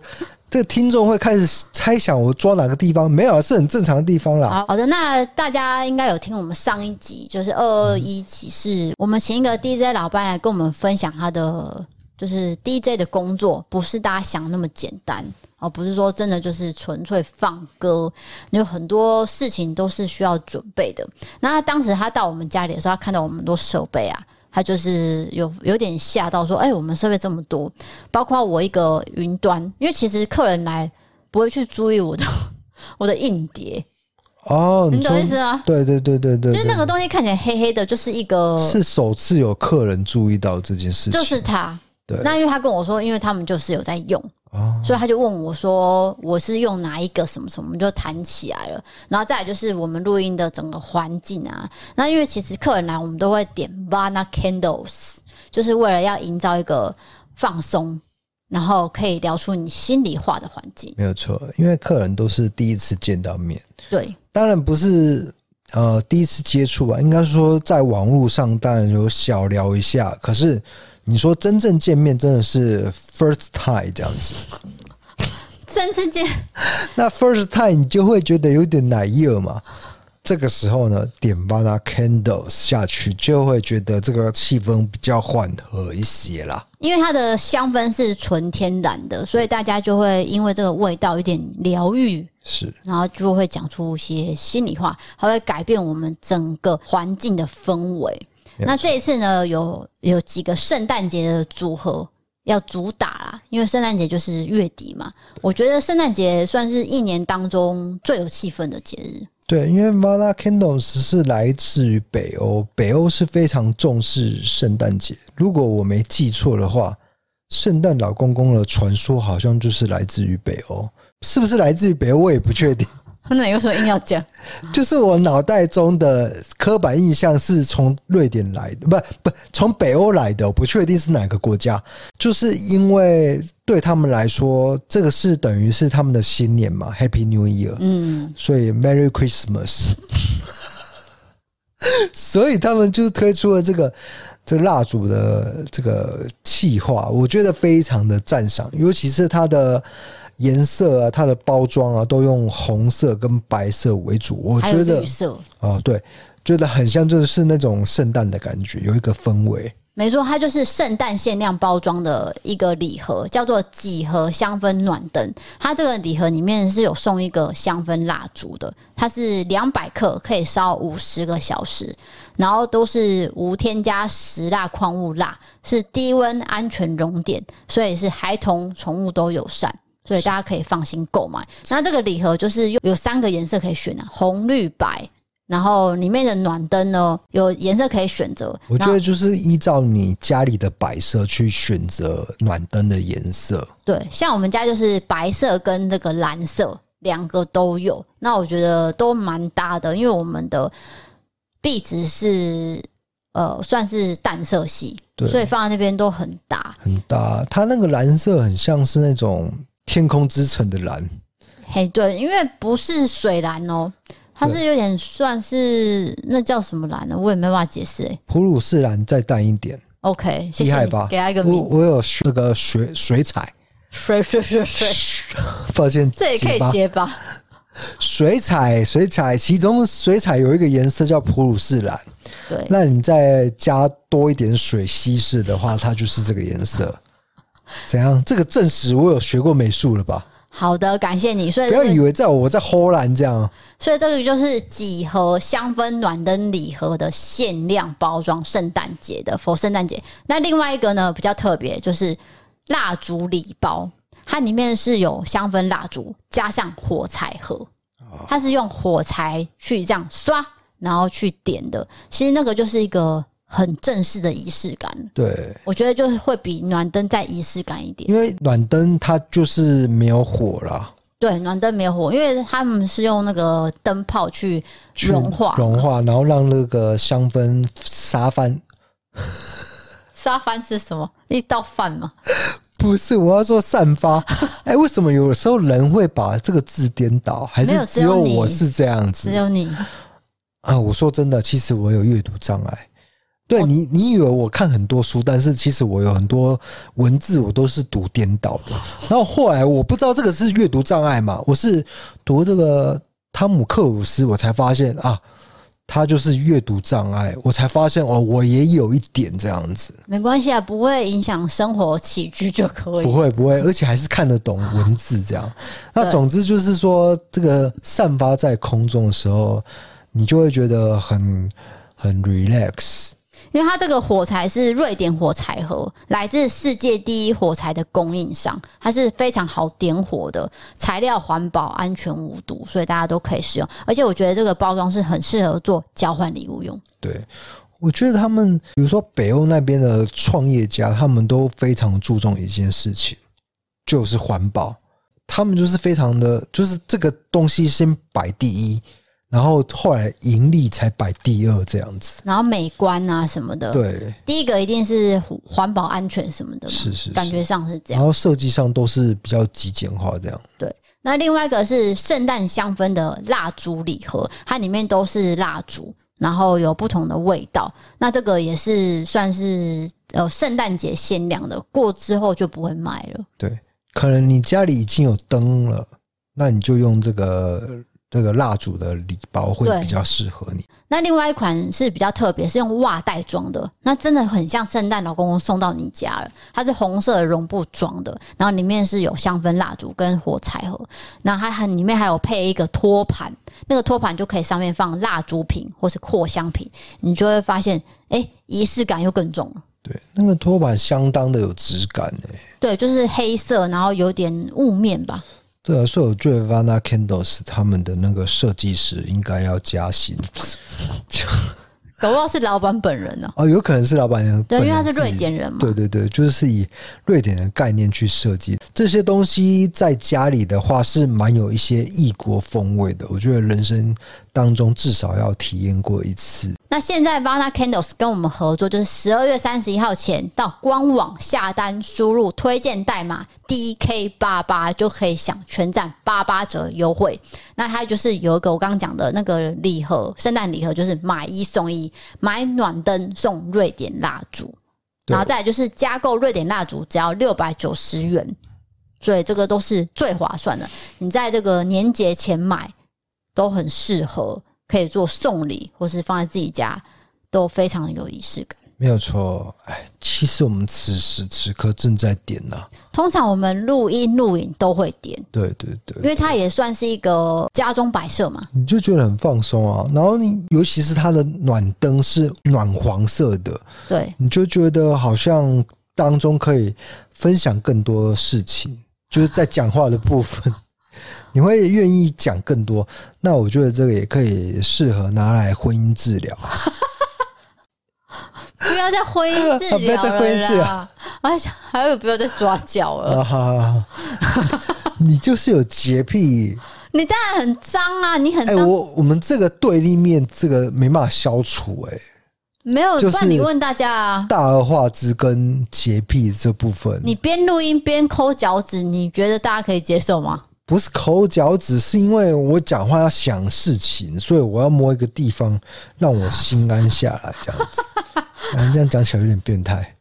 这个听众会开始猜想我抓哪个地方，没有，是很正常的地方啦。好的，那大家应该有听我们上一集，就是二二一集，是我们请一个 DJ 老班来跟我们分享他的就是 DJ 的工作，不是大家想那么简单哦，不是说真的就是纯粹放歌，有很多事情都是需要准备的。那当时他到我们家里的时候，他看到我们很多设备啊。他就是有有点吓到，说：“哎、欸，我们设备这么多，包括我一个云端，因为其实客人来不会去注意我的我的硬碟哦，你懂意思吗？对对对对对，就是那个东西看起来黑黑的，就是一个是首次有客人注意到这件事情，就是他。对，那因为他跟我说，因为他们就是有在用。”所以他就问我说：“我是用哪一个什么什么？”我们就谈起来了。然后再来就是我们录音的整个环境啊。那因为其实客人来，我们都会点 Vana Candles，就是为了要营造一个放松，然后可以聊出你心里话的环境。没有错，因为客人都是第一次见到面。对，当然不是呃第一次接触吧，应该说在网络上当然有小聊一下，可是。你说真正见面真的是 first time 这样子，真正见那 first time 你就会觉得有点奶热嘛。这个时候呢，点 Vana Candles 下去，就会觉得这个气氛比较缓和一些啦。因为它的香氛是纯天然的，所以大家就会因为这个味道有点疗愈，是，然后就会讲出一些心里话，还会改变我们整个环境的氛围。那这一次呢，有有几个圣诞节的组合，要主打啦，因为圣诞节就是月底嘛。我觉得圣诞节算是一年当中最有气氛的节日。对，因为 Vala Candles 是来自于北欧，北欧是非常重视圣诞节。如果我没记错的话，圣诞老公公的传说好像就是来自于北欧，是不是来自于北欧？我也不确定。那有什么硬要讲？就是我脑袋中的刻板印象是从瑞典来的，不不，从北欧来的，我不确定是哪个国家。就是因为对他们来说，这个是等于是他们的新年嘛，Happy New Year。嗯，所以 Merry Christmas。所以他们就推出了这个这个蜡烛的这个气化，我觉得非常的赞赏，尤其是它的。颜色啊，它的包装啊，都用红色跟白色为主。我觉得，绿色哦，对，觉得很像，就是那种圣诞的感觉，有一个氛围。没错，它就是圣诞限量包装的一个礼盒，叫做几何香氛暖灯。它这个礼盒里面是有送一个香氛蜡烛的，它是两百克，可以烧五十个小时，然后都是无添加石蜡矿物蜡，是低温安全熔点，所以是孩童、宠物都友善。所以大家可以放心购买。那这个礼盒就是有有三个颜色可以选啊，红、绿、白。然后里面的暖灯呢，有颜色可以选择。我觉得就是依照你家里的摆设去选择暖灯的颜色。对，像我们家就是白色跟这个蓝色两个都有。那我觉得都蛮搭的，因为我们的壁纸是呃算是淡色系，所以放在那边都很搭。很搭，它那个蓝色很像是那种。天空之城的蓝，嘿，对，因为不是水蓝哦，它是有点算是那叫什么蓝呢？我也没办法解释哎。普鲁士蓝再淡一点，OK，厉害吧？给他一个名，我我有那个水水彩，水水水水，抱歉，这也可以接吧？水彩水彩，其中水彩有一个颜色叫普鲁士蓝，对，那你再加多一点水稀释的话，它就是这个颜色。怎样？这个证实我有学过美术了吧？好的，感谢你。所以、这个、不要以为在我在荷兰这样。所以这个就是几何香氛暖灯礼盒的限量包装，圣诞节的，for 圣诞节。那另外一个呢，比较特别，就是蜡烛礼包，它里面是有香氛蜡烛加上火柴盒，它是用火柴去这样刷，然后去点的。其实那个就是一个。很正式的仪式感，对，我觉得就是会比暖灯再仪式感一点，因为暖灯它就是没有火啦。对，暖灯没有火，因为他们是用那个灯泡去融化，融化，然后让那个香氛沙翻。沙翻是什么？一道饭吗？不是，我要说散发。哎、欸，为什么有时候人会把这个字颠倒？还是只有我是这样子？只有你啊！我说真的，其实我有阅读障碍。对你，你以为我看很多书，但是其实我有很多文字我都是读颠倒的。然后后来我不知道这个是阅读障碍嘛，我是读这个汤姆克鲁斯，我才发现啊，他就是阅读障碍。我才发现哦，我也有一点这样子。没关系啊，不会影响生活起居就可以。不会不会，而且还是看得懂文字这样。那总之就是说，这个散发在空中的时候，你就会觉得很很 relax。因为它这个火柴是瑞典火柴盒，来自世界第一火柴的供应商，它是非常好点火的，材料环保、安全无毒，所以大家都可以使用。而且我觉得这个包装是很适合做交换礼物用。对，我觉得他们比如说北欧那边的创业家，他们都非常注重一件事情，就是环保。他们就是非常的，就是这个东西先摆第一。然后后来盈利才摆第二这样子，然后美观啊什么的，对，第一个一定是环保安全什么的，是，是是，感觉上是这样。然后设计上都是比较极简化这样。对，那另外一个是圣诞香氛的蜡烛礼盒，它里面都是蜡烛，然后有不同的味道。那这个也是算是呃圣诞节限量的，过之后就不会卖了。对，可能你家里已经有灯了，那你就用这个。这个蜡烛的礼包会比较适合你。那另外一款是比较特别，是用袜袋装的，那真的很像圣诞老公公送到你家了。它是红色的绒布装的，然后里面是有香氛蜡烛跟火柴盒，那它还里面还有配一个托盘，那个托盘就可以上面放蜡烛瓶或是扩香瓶，你就会发现，哎，仪式感又更重了。对，那个托盘相当的有质感诶。对，就是黑色，然后有点雾面吧。对啊，所以我觉得 Vana Candles 他们的那个设计师应该要加薪。搞不好是老板本人呢、啊？哦，有可能是老板人。对，因为他是瑞典人嘛。对对对，就是以瑞典的概念去设计这些东西，在家里的话是蛮有一些异国风味的。我觉得人生当中至少要体验过一次。那现在 Vana Candles 跟我们合作，就是十二月三十一号前到官网下单，输入推荐代码 DK 八八就可以享全站八八折优惠。那它就是有一个我刚刚讲的那个礼盒，圣诞礼盒就是买一送一，买暖灯送瑞典蜡烛，然后再来就是加购瑞典蜡烛只要六百九十元，所以这个都是最划算的。你在这个年节前买都很适合。可以做送礼，或是放在自己家，都非常有仪式感。没有错，哎，其实我们此时此刻正在点呢、啊。通常我们录音录影都会点，对对对，因为它也算是一个家中摆设嘛。你就觉得很放松啊，然后你尤其是它的暖灯是暖黄色的，对，你就觉得好像当中可以分享更多事情，就是在讲话的部分。你会愿意讲更多？那我觉得这个也可以适合拿来婚姻治疗。不要再婚姻治疗了，不要再婚姻治疗。哎，还有不要再抓脚了。啊、你就是有洁癖，你当然很脏啊！你很脏。哎，我我们这个对立面，这个没办法消除、欸。哎，没有，就是你问大家啊，大而化之跟洁癖这部分，你边录音边抠脚趾，你觉得大家可以接受吗？不是抠脚趾，是因为我讲话要想事情，所以我要摸一个地方让我心安下来，这样子。啊、这样讲起来有点变态。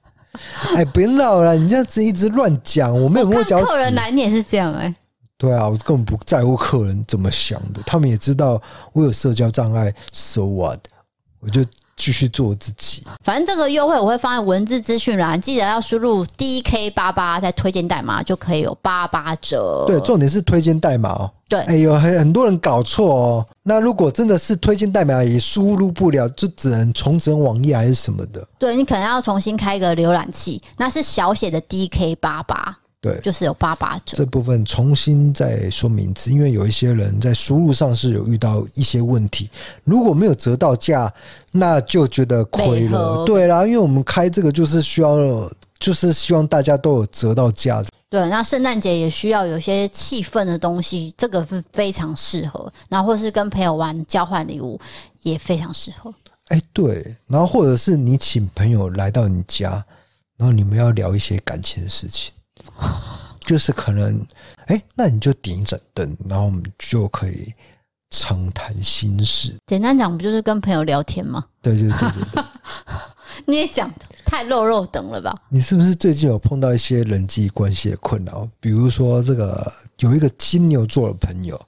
哎，别闹了，你这样子一直乱讲，我没有摸脚趾。客人来你也是这样哎、欸？对啊，我根本不在乎客人怎么想的，他们也知道我有社交障碍，so what？我就。继续做自己，反正这个优惠我会放在文字资讯栏，记得要输入 DK 八八，再推荐代码就可以有八八折。对，重点是推荐代码哦。对，哎呦，很很多人搞错哦。那如果真的是推荐代码也输入不了，就只能重整网页还是什么的。对，你可能要重新开一个浏览器，那是小写的 DK 八八。对，就是有八八折。这部分重新再说明一次，因为有一些人在输入上是有遇到一些问题，如果没有折到价，那就觉得亏了。对啦，因为我们开这个就是需要，就是希望大家都有折到价。对，那圣诞节也需要有些气氛的东西，这个是非常适合。然后或是跟朋友玩交换礼物，也非常适合。哎，对，然后或者是你请朋友来到你家，然后你们要聊一些感情的事情。就是可能，哎、欸，那你就点一盏灯，然后我们就可以畅谈心事。简单讲，不就是跟朋友聊天吗？对对对对对。你也讲太肉肉等了吧？你是不是最近有碰到一些人际关系的困扰？比如说，这个有一个金牛座的朋友，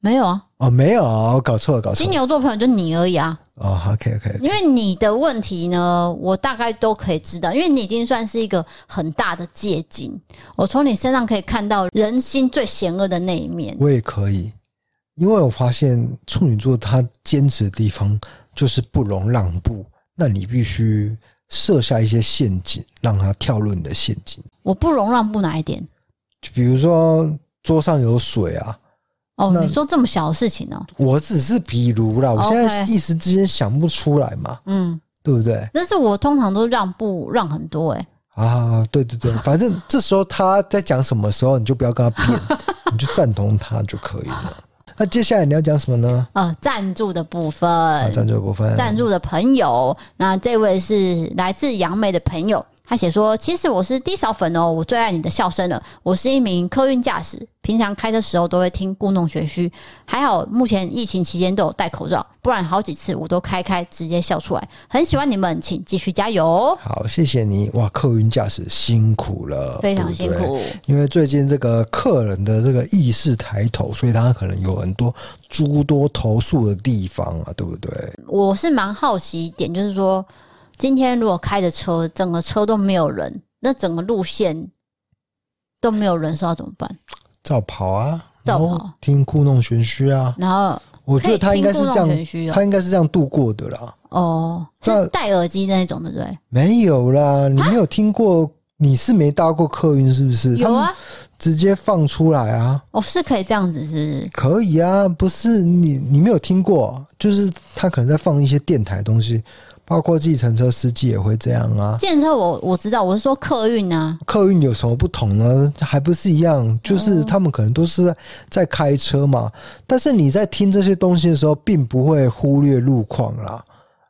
没有啊？哦，没有搞错了，搞错了。金牛座朋友就你而已啊。哦，OK OK，因为你的问题呢，我大概都可以知道，因为你已经算是一个很大的借镜，我从你身上可以看到人心最险恶的那一面。我也可以，因为我发现处女座他坚持的地方就是不容让步，那你必须设下一些陷阱，让他跳入你的陷阱。我不容让步哪一点？就比如说桌上有水啊。哦，你说这么小的事情呢？哦？我只是比如啦，我现在一时之间想不出来嘛，嗯，对不对？但是我通常都让步让很多哎。啊，对对对，反正这时候他在讲什么时候，你就不要跟他辩，你就赞同他就可以了。那接下来你要讲什么呢？啊，赞助的部分，赞助的部分，赞助的朋友，那这位是来自杨梅的朋友。他写说：“其实我是低扫粉哦，我最爱你的笑声了。我是一名客运驾驶，平常开车时候都会听故弄玄虚。还好目前疫情期间都有戴口罩，不然好几次我都开开直接笑出来。很喜欢你们，请继续加油。好，谢谢你哇！客运驾驶辛苦了，非常辛苦。对对，因为最近这个客人的这个意识抬头，所以他可能有很多诸多投诉的地方啊，对不对？我是蛮好奇一点，就是说。”今天如果开着车，整个车都没有人，那整个路线都没有人，说要怎么办？照跑啊，照跑，听故弄玄虚啊。然后我觉得他应该是这样，他应该是这样度过的啦。哦，是戴耳机那一种，对不对？没有啦，你没有听过？你是没搭过客运是不是？有啊，直接放出来啊！哦，是可以这样子，是不是？可以啊，不是你你没有听过，就是他可能在放一些电台东西。包括计程车司机也会这样啊。计程车我我知道，我是说客运啊。客运有什么不同呢？还不是一样，就是他们可能都是在开车嘛。但是你在听这些东西的时候，并不会忽略路况啦。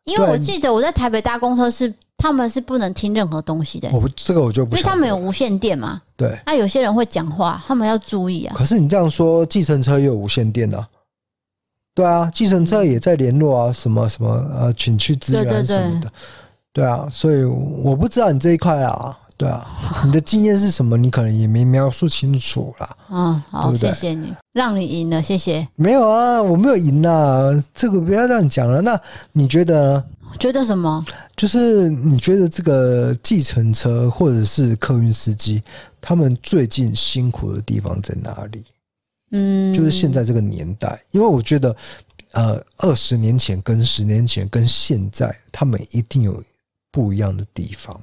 因为我记得我在台北搭公车是，他们是不能听任何东西的。我不这个我就不，因为他们有无线电嘛。对。那有些人会讲话，他们要注意啊。可是你这样说，计程车也有无线电啊。对啊，计程车也在联络啊，什么什么呃，请去支援什么的。对，啊，所以我不知道你这一块啊，对啊，你的经验是什么？你可能也没描述清楚啦。嗯，好，对对谢谢你，让你赢了，谢谢。没有啊，我没有赢啊，这个不要让你讲了。那你觉得呢？觉得什么？就是你觉得这个计程车或者是客运司机，他们最近辛苦的地方在哪里？嗯，就是现在这个年代，因为我觉得，呃，二十年前跟十年前跟现在，他们一定有不一样的地方。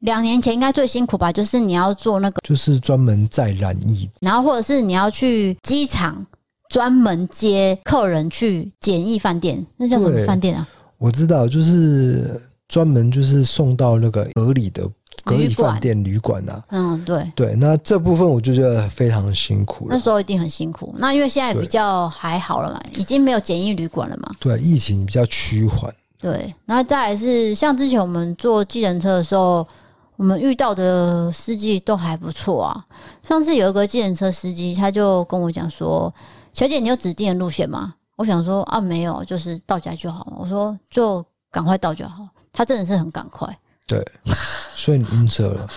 两年前应该最辛苦吧，就是你要做那个，就是专门载染疫，然后或者是你要去机场专门接客人去简易饭店，那叫什么饭店啊？我知道，就是专门就是送到那个隔离的。隔离饭店、旅馆呐，嗯，对对，那这部分我就觉得非常辛苦。那时候一定很辛苦。那因为现在比较还好了嘛，已经没有检疫旅馆了嘛。对，疫情比较趋缓。对，然后再来是像之前我们坐计程车的时候，我们遇到的司机都还不错啊。上次有一个计程车司机，他就跟我讲说：“小姐，你有指定的路线吗？”我想说：“啊，没有，就是到家就好。”我说：“就赶快到就好。”他真的是很赶快。对。所以你晕车了。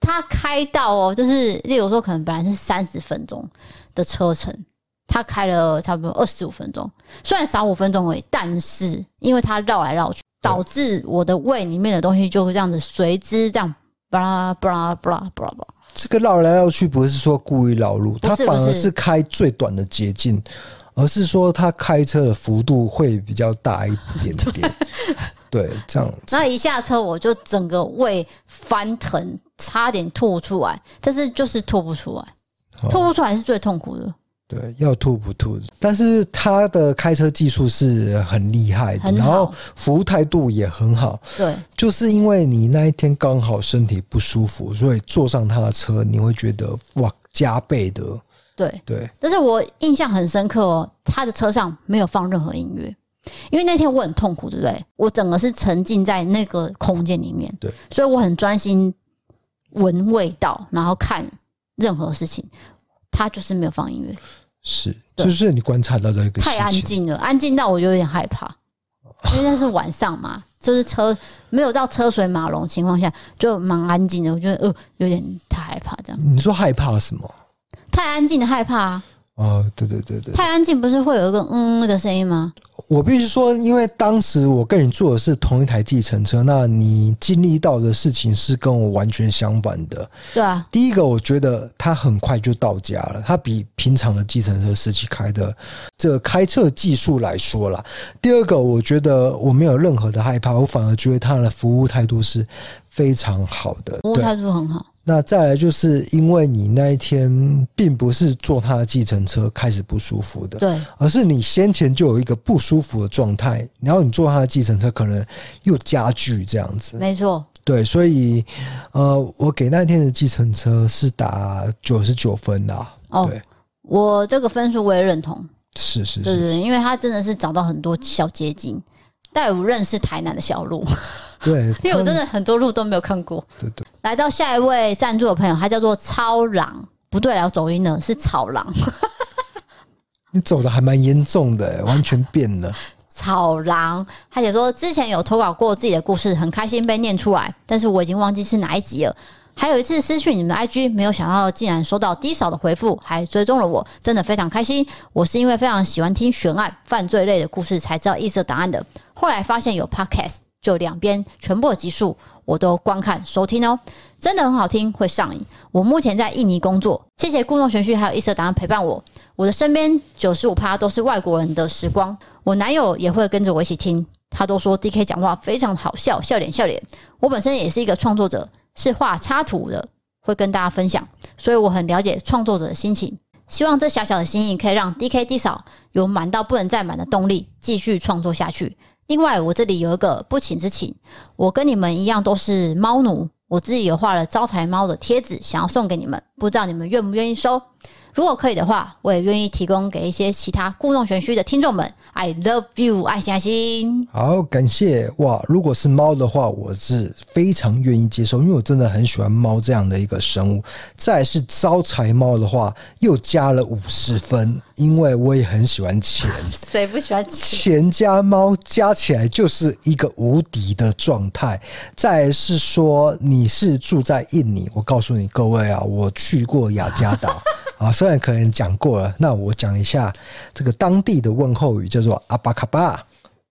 他开到哦，就是例如说，可能本来是三十分钟的车程，他开了差不多二十五分钟，虽然少五分钟而已，但是因为他绕来绕去，导致我的胃里面的东西就这样子随之这样巴拉巴拉巴拉巴拉巴拉。这个绕来绕去不是说故意绕路，他反而是开最短的捷径，而是说他开车的幅度会比较大一点点。对，这样子。那一下车我就整个胃翻腾，差点吐出来，但是就是吐不出来，吐不出来是最痛苦的。对，要吐不吐，但是他的开车技术是很厉害的，然后服务态度也很好。对，就是因为你那一天刚好身体不舒服，所以坐上他的车，你会觉得哇，加倍的。对对，但是我印象很深刻哦，他的车上没有放任何音乐。因为那天我很痛苦，对不对？我整个是沉浸在那个空间里面，对，所以我很专心闻味道，然后看任何事情。他就是没有放音乐，是，就是你观察到的一个太安静了，安静到我就有点害怕，因为那是晚上嘛，就是车没有到车水马龙情况下，就蛮安静的。我觉得呃有点太害怕这样。你说害怕什么？太安静的害怕啊。哦，对对对对，太安静不是会有一个嗯的声音吗？我必须说，因为当时我跟你坐的是同一台计程车，那你经历到的事情是跟我完全相反的。对啊，第一个我觉得他很快就到家了，他比平常的计程车司机开的这个开车技术来说啦。第二个，我觉得我没有任何的害怕，我反而觉得他的服务态度是非常好的，服务态度很好。那再来就是因为你那一天并不是坐他的计程车开始不舒服的，对，而是你先前就有一个不舒服的状态，然后你坐他的计程车可能又加剧这样子，没错，对，所以呃，我给那天的计程车是打九十九分的，哦，对，我这个分数我也认同，是是是，对对，因为他真的是找到很多小捷径，带我认识台南的小路。对，因为我真的很多路都没有看过。对对，来到下一位赞助的朋友，他叫做超狼，不对，要走音了，是草狼。你走的还蛮严重的，完全变了。草狼，他写说之前有投稿过自己的故事，很开心被念出来，但是我已经忘记是哪一集了。还有一次私讯你们的 IG，没有想到竟然收到低少的回复，还追踪了我，真的非常开心。我是因为非常喜欢听悬案、犯罪类的故事，才知道异色档案的。后来发现有 Podcast。就两边全部的集数我都观看收听哦，真的很好听，会上瘾。我目前在印尼工作，谢谢故弄玄虚还有异色档案陪伴我。我的身边九十五趴都是外国人的时光，我男友也会跟着我一起听，他都说 DK 讲话非常好笑，笑脸笑脸。我本身也是一个创作者，是画插图的，会跟大家分享，所以我很了解创作者的心情。希望这小小的心意可以让 DK 弟嫂有满到不能再满的动力，继续创作下去。另外，我这里有一个不请之请，我跟你们一样都是猫奴，我自己有画了招财猫的贴纸，想要送给你们，不知道你们愿不愿意收？如果可以的话，我也愿意提供给一些其他故弄玄虚的听众们。I love you，爱心爱心。好，感谢哇！如果是猫的话，我是非常愿意接受，因为我真的很喜欢猫这样的一个生物。再是招财猫的话，又加了五十分，因为我也很喜欢钱。谁不喜欢钱？钱加猫加起来就是一个无敌的状态。再是说你是住在印尼，我告诉你各位啊，我去过雅加达。啊，虽然可能讲过了，那我讲一下这个当地的问候语叫做阿巴卡巴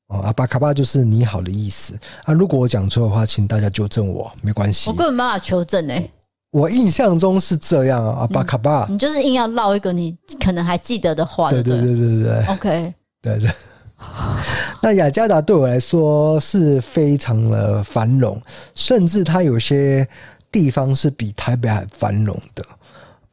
哦，阿巴卡巴就是你好的意思啊。如果我讲错的话，请大家纠正我，没关系。我根本没办法求证哎，我印象中是这样啊，阿巴卡巴，你就是硬要唠一个你可能还记得的话對，对对对对对，OK，对对。那雅加达对我来说是非常的繁荣，甚至它有些地方是比台北还繁荣的。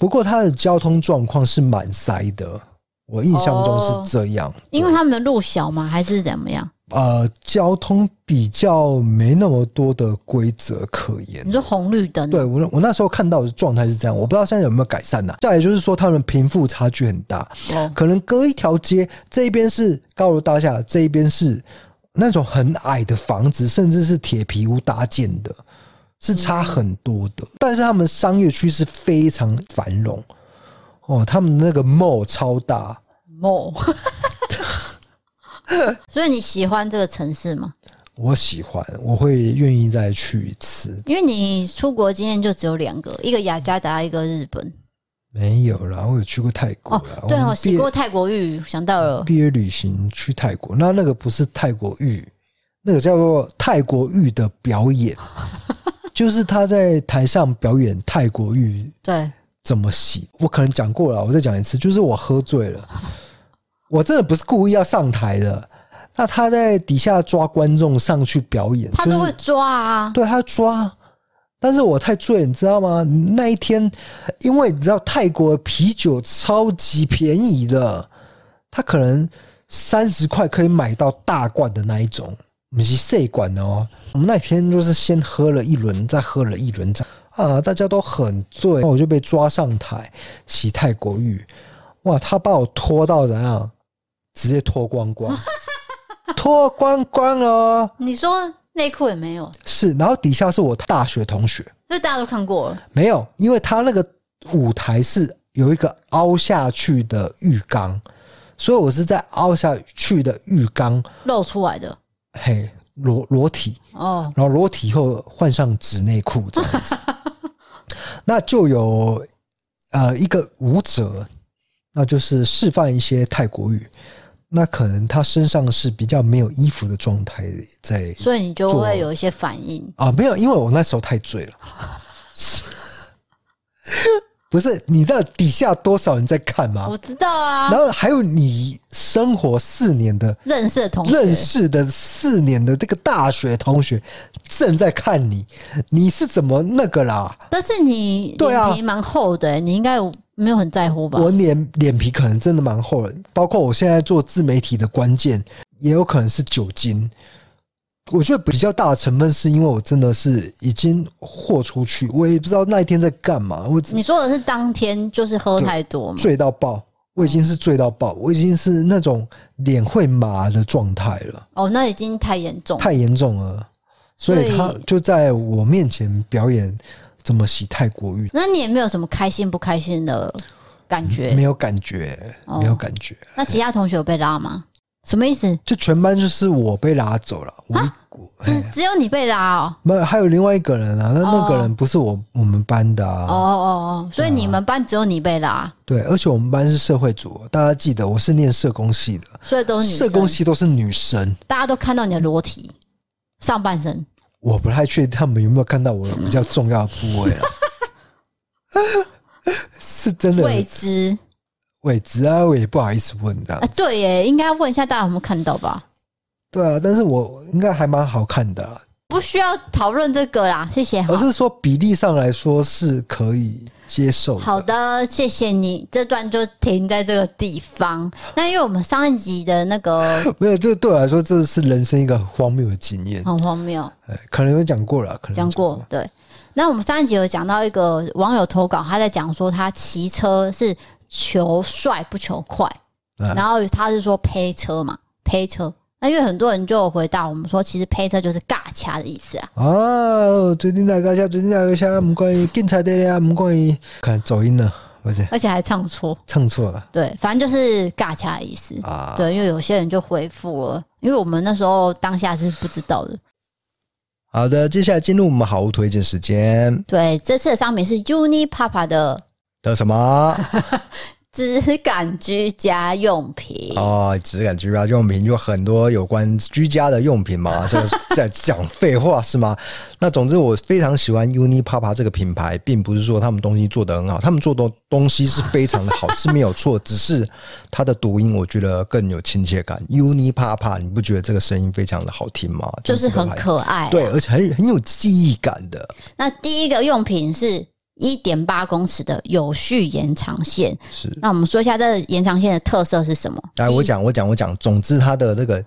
不过它的交通状况是蛮塞的，我印象中是这样。哦、因为他们的路小吗？还是怎么样？呃，交通比较没那么多的规则可言。你说红绿灯？对，我我那时候看到的状态是这样，我不知道现在有没有改善呢、啊？再来就是说，他们贫富差距很大，哦、可能隔一条街，这一边是高楼大厦，这一边是那种很矮的房子，甚至是铁皮屋搭建的。是差很多的，但是他们商业区是非常繁荣哦，他们那个 mall 超大 mall，所以你喜欢这个城市吗？我喜欢，我会愿意再去一次。因为你出国经验就只有两个，一个雅加达，一个日本。没有啦，我有去过泰国哦，对哦，洗过泰国浴，想到了毕业旅行去泰国，那那个不是泰国浴，那个叫做泰国浴的表演。就是他在台上表演泰国浴，对，怎么洗？我可能讲过了，我再讲一次。就是我喝醉了，我真的不是故意要上台的。那他在底下抓观众上去表演，他都会抓啊。对，他抓，但是我太醉，你知道吗？那一天，因为你知道泰国的啤酒超级便宜的，他可能三十块可以买到大罐的那一种。我们是细管哦，我们那天就是先喝了一轮，再喝了一轮，再啊，大家都很醉，那我就被抓上台洗泰国浴，哇，他把我拖到怎样，直接脱光光，脱光光哦。你说内裤也没有？是，然后底下是我大学同学，那大家都看过了。没有，因为他那个舞台是有一个凹下去的浴缸，所以我是在凹下去的浴缸露出来的。嘿，裸裸体。哦，然后裸体后换上纸内裤这样子，那就有呃一个舞者，那就是示范一些泰国语，那可能他身上是比较没有衣服的状态在，所以你就会有一些反应。啊，没有，因为我那时候太醉了。不是，你知道底下多少人在看吗？我知道啊。然后还有你生活四年的认识的同学，认识的四年的这个大学同学正在看你，你是怎么那个啦？但是你脸皮蛮厚的，你应该没有很在乎吧？我脸脸皮可能真的蛮厚的，包括我现在做自媒体的关键，也有可能是酒精。我觉得比较大的成分是因为我真的是已经豁出去，我也不知道那一天在干嘛。我你说的是当天就是喝太多吗？醉到爆，我已经是醉到爆，我已经是那种脸会麻的状态了。哦，那已经太严重，太严重了。所以他就在我面前表演怎么洗泰国浴。那你也没有什么开心不开心的感觉？没有感觉，没有感觉。那其他同学有被拉吗？什么意思？就全班就是我被拉走了，我只只有你被拉哦，没有还有另外一个人啊，那那个人不是我我们班的啊，哦哦哦，所以你们班只有你被拉，对，而且我们班是社会组，大家记得我是念社工系的，所以都是社工系都是女生，大家都看到你的裸体上半身，我不太确定他们有没有看到我比较重要的部位啊，是真的。未知。位置啊，我也不好意思问的。啊，对耶，应该问一下大家有没有看到吧？对啊，但是我应该还蛮好看的，不需要讨论这个啦，谢谢。而是说比例上来说是可以接受。好的，谢谢你，这段就停在这个地方。那因为我们上一集的那个 没有，这对我来说这是人生一个很荒谬的经验，很荒谬。哎，可能有讲过了，可能讲过。对，那我们上一集有讲到一个网友投稿，他在讲说他骑车是求帅不求快，啊、然后他是说配车嘛，配车。那因为很多人就有回答我们说，其实配车就是尬掐的意思啊。哦，最近在尬掐，最近在尬掐，不关于警察的呀，不关于看走音了，而且而且还唱错，唱错了。对，反正就是尬掐的意思啊。对，因为有些人就回复了，因为我们那时候当下是不知道的。好的，接下来进入我们好物推荐时间。对，这次的商品是 Unipapa 的的什么？质感居家用品哦，质感居家用品就很多有关居家的用品嘛，这个在讲废话是吗？那总之我非常喜欢 Unipapa 这个品牌，并不是说他们东西做得很好，他们做的东西是非常的好，是没有错，只是它的读音我觉得更有亲切感。Unipapa，你不觉得这个声音非常的好听吗？就是很可爱，对，而且很很有记忆感的。那第一个用品是。一点八公尺的有序延长线，是。那我们说一下这个延长线的特色是什么？来，我讲，我讲，我讲。总之，它的那个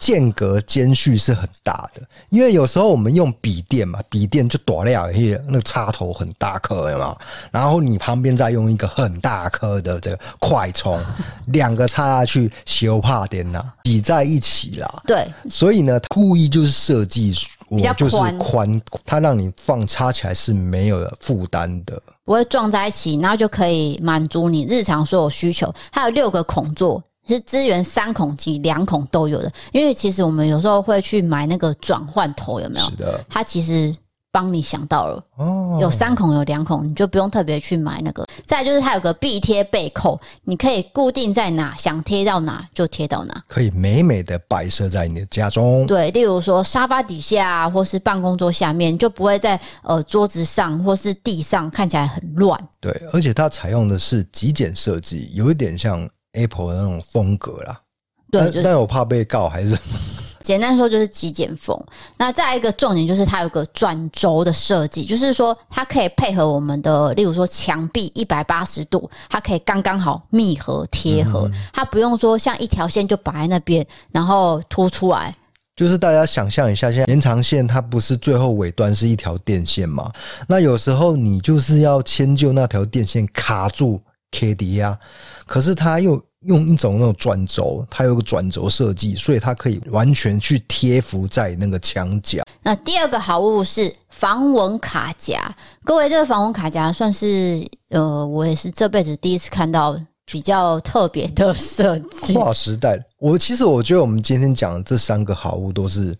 间隔间距是很大的，因为有时候我们用笔电嘛，笔电就短了一些，那个插头很大颗嘛，然后你旁边再用一个很大颗的这个快充，两个插下去，修怕电呐，挤在一起啦。对，所以呢，故意就是设计。比较宽，宽，它让你放插起来是没有负担的，不会撞在一起，然后就可以满足你日常所有需求。它有六个孔座，是支援三孔及两孔都有的。因为其实我们有时候会去买那个转换头，有没有？是的，它其实。帮你想到了哦，有三孔有两孔，你就不用特别去买那个。再就是它有个壁贴背扣，你可以固定在哪，想贴到哪就贴到哪，可以美美的摆设在你的家中。对，例如说沙发底下或是办公桌下面，就不会在呃桌子上或是地上看起来很乱。对，而且它采用的是极简设计，有一点像 Apple 的那种风格啦。对，但、就是、但我怕被告还是。简单说就是极简风。那再一个重点就是它有个转轴的设计，就是说它可以配合我们的，例如说墙壁一百八十度，它可以刚刚好密合贴合，它不用说像一条线就摆在那边，然后凸出来。就是大家想象一下，现在延长线它不是最后尾端是一条电线吗？那有时候你就是要迁就那条电线卡住 K D 啊，可是它又。用一种那种转轴，它有个转轴设计，所以它可以完全去贴服在那个墙角。那第二个好物是防蚊卡夹，各位，这个防蚊卡夹算是呃，我也是这辈子第一次看到比较特别的设计。划时代，我其实我觉得我们今天讲的这三个好物都是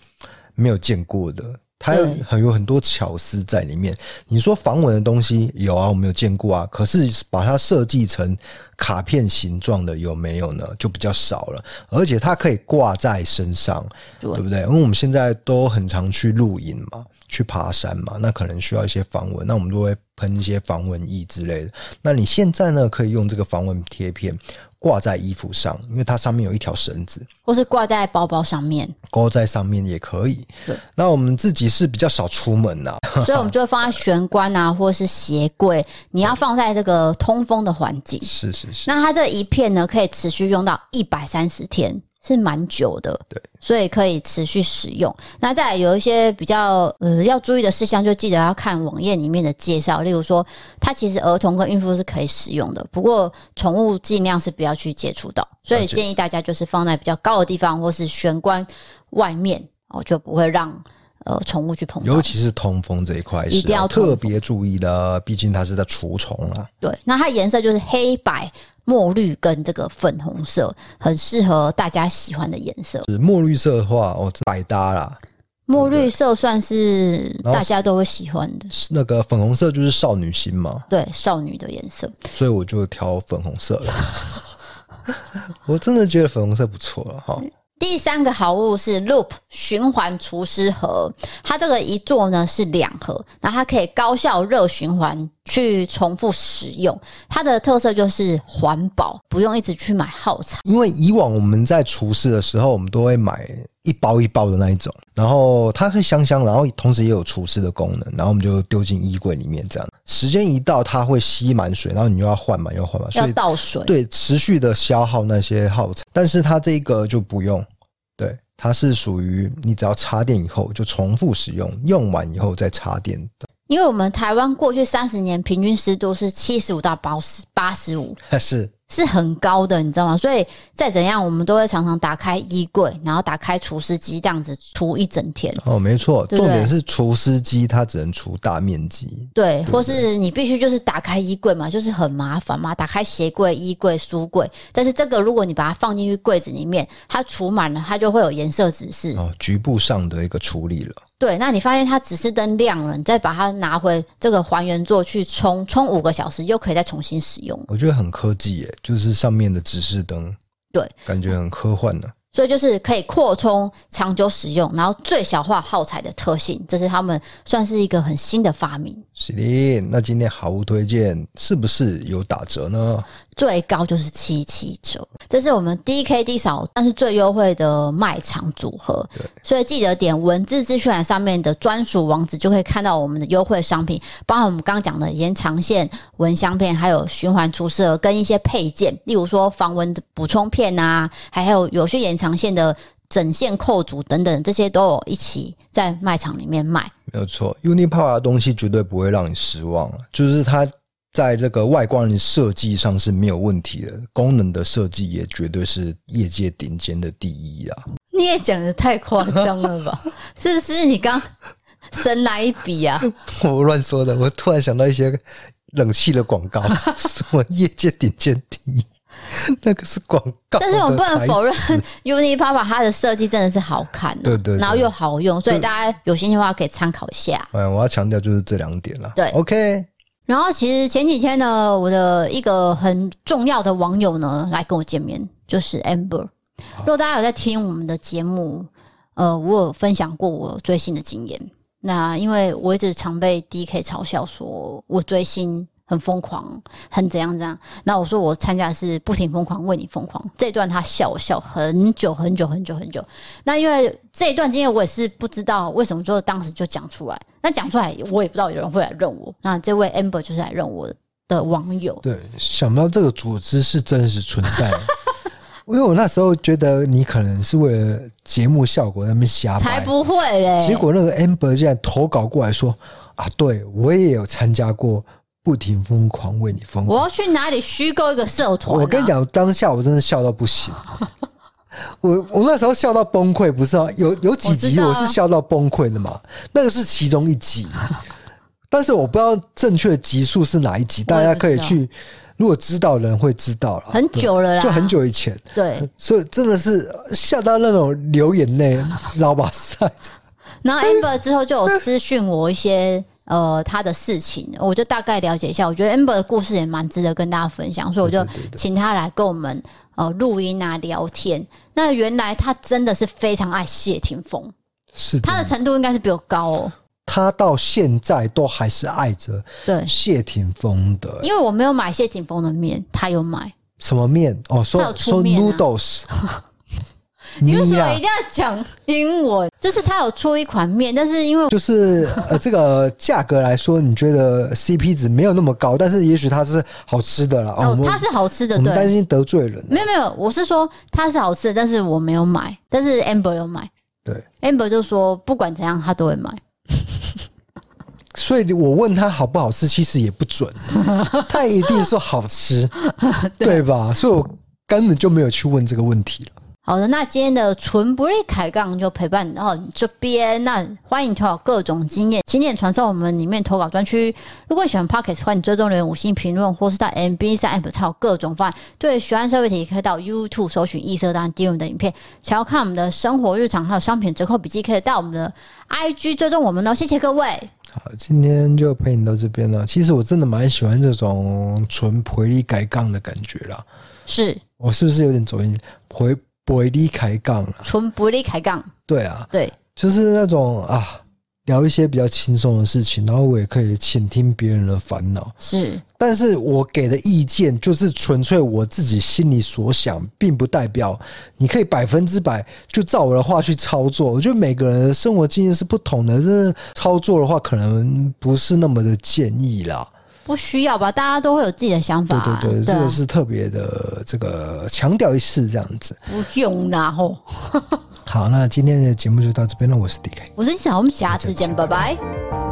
没有见过的。它有很有很多巧思在里面。你说防蚊的东西有啊，我们有见过啊。可是把它设计成卡片形状的有没有呢？就比较少了。而且它可以挂在身上，对不对？因为我们现在都很常去露营嘛，去爬山嘛，那可能需要一些防蚊，那我们都会喷一些防蚊液之类的。那你现在呢，可以用这个防蚊贴片。挂在衣服上，因为它上面有一条绳子，或是挂在包包上面，挂在上面也可以。对，那我们自己是比较少出门呐、啊，所以我们就会放在玄关啊，或是鞋柜。你要放在这个通风的环境。是是是。那它这一片呢，可以持续用到一百三十天。是蛮久的，对，所以可以持续使用。那再来有一些比较呃要注意的事项，就记得要看网页里面的介绍。例如说，它其实儿童跟孕妇是可以使用的，不过宠物尽量是不要去接触到。所以建议大家就是放在比较高的地方，或是玄关外面哦，就不会让呃宠物去碰到。尤其是通风这一块，一定要特别注意的，毕竟它是在除虫啊。对，那它颜色就是黑白。墨绿跟这个粉红色很适合大家喜欢的颜色。墨绿色的话，哦，百搭啦。墨绿色算是大家都会喜欢的。那个粉红色就是少女心嘛。对，少女的颜色。所以我就挑粉红色了。我真的觉得粉红色不错了哈。第三个好物是 Loop 循环除湿盒，它这个一做呢是两盒，那它可以高效热循环去重复使用。它的特色就是环保，不用一直去买耗材。因为以往我们在除湿的时候，我们都会买一包一包的那一种，然后它会香香，然后同时也有除湿的功能，然后我们就丢进衣柜里面，这样时间一到，它会吸满水，然后你又要换嘛，又要换嘛，要倒水，对，持续的消耗那些耗材。但是它这个就不用，对。它是属于你只要插电以后就重复使用，用完以后再插电的。因为我们台湾过去三十年平均湿度是七十五到八十八十五，是。是很高的，你知道吗？所以再怎样，我们都会常常打开衣柜，然后打开除湿机，这样子除一整天。哦，没错，重点是除湿机它只能除大面积。对，或是你必须就是打开衣柜嘛，就是很麻烦嘛，打开鞋柜、衣柜、书柜。但是这个如果你把它放进去柜子里面，它除满了，它就会有颜色指示。哦，局部上的一个处理了。对，那你发现它指示灯亮了，你再把它拿回这个还原座去充，充五个小时，又可以再重新使用。我觉得很科技耶，就是上面的指示灯，对，感觉很科幻呢。所以就是可以扩充、长久使用，然后最小化耗材的特性，这是他们算是一个很新的发明。是的，那今天好物推荐是不是有打折呢？最高就是七七折，这是我们 DKD 扫，但是最优惠的卖场组合。对，所以记得点文字资讯栏上面的专属网址，就可以看到我们的优惠商品，包含我们刚刚讲的延长线蚊香片，还有循环除湿跟一些配件，例如说防蚊的补充片啊，还有有些延长线的整线扣组等等，这些都有一起在卖场里面卖。没有错，Unipower 的东西绝对不会让你失望，就是它。在这个外观的设计上是没有问题的，功能的设计也绝对是业界顶尖的第一啊！你也讲的太夸张了吧？是不是你刚神来一笔啊？我乱说的，我突然想到一些冷气的广告，什么业界顶尖第一，那个是广告。但是我不能否认，Uni Papa 它的设计真的是好看，对，对对，然后又好用，所以大家有兴趣的话可以参考一下。嗯，我要强调就是这两点了。对，OK。然后其实前几天呢，我的一个很重要的网友呢来跟我见面，就是 Amber。如果大家有在听我们的节目，呃，我有分享过我追星的经验。那因为我一直常被 DK 嘲笑说我追星。很疯狂，很怎样怎样。那我说我参加的是不停疯狂为你疯狂这一段，他笑我笑很久很久很久很久。那因为这一段经验，我也是不知道为什么，就当时就讲出来。那讲出来，我也不知道有人会来认我。那这位 Amber 就是来认我的网友。对，想不到这个组织是真实存在。因为我那时候觉得你可能是为了节目效果在那边瞎掰，才不会嘞。结果那个 Amber 竟然投稿过来说啊，对我也有参加过。不停疯狂为你疯狂，我要去哪里虚构一个社团？我跟你讲，当下我真的笑到不行，我我那时候笑到崩溃，不是啊？有有几集我是笑到崩溃的嘛？那个是其中一集，但是我不知道正确的集数是哪一集，大家可以去，如果知道的人会知道了，很久了啦，就很久以前，对，所以真的是笑到那种流眼泪，老把塞。然后 Amber 之后就有私讯我一些。呃，他的事情，我就大概了解一下。我觉得 Amber 的故事也蛮值得跟大家分享，所以我就请他来跟我们呃录音啊聊天。那原来他真的是非常爱谢霆锋，是他的程度应该是比我高哦。他到现在都还是爱着对谢霆锋的，因为我没有买谢霆锋的面，他有买什么面？哦，说说 noodles。你为什么一定要讲英文？就是他有出一款面，但是因为就是呃，这个价格来说，你觉得 CP 值没有那么高，但是也许它是好吃的了。哦，它是好吃的，对。担心得罪人。没有没有，我是说它是好吃的，但是我没有买，但是 Amber 有买。对，Amber 就说不管怎样他都会买。所以我问他好不好吃，其实也不准，他一定说好吃，对吧？所以我根本就没有去问这个问题了。好的，那今天的纯不利开杠就陪伴你到这边。那欢迎投稿各种经验，请点传送我们里面投稿专区。如果喜欢 Podcast，欢迎追踪留言五星评论，或是到 MB 三 App 操各种方案。对，喜欢社会题可以到 YouTube 搜寻异色档 DM 的影片。想要看我们的生活日常还有商品折扣笔记，可以到我们的 IG 追踪我们哦。谢谢各位。好，今天就陪你到这边了。其实我真的蛮喜欢这种纯不利开杠的感觉啦。是我是不是有点走音？回。不离开杠，纯不离开杠。对啊，对，就是那种啊，聊一些比较轻松的事情，然后我也可以倾听别人的烦恼。是，但是我给的意见就是纯粹我自己心里所想，并不代表你可以百分之百就照我的话去操作。我觉得每个人的生活经验是不同的，但是操作的话可能不是那么的建议啦。不需要吧？大家都会有自己的想法。对对对，这个是特别的，这个强调一次这样子。不用啦吼。好，那今天的节目就到这边了。我是 DK，我是小，我们下次见，拜拜。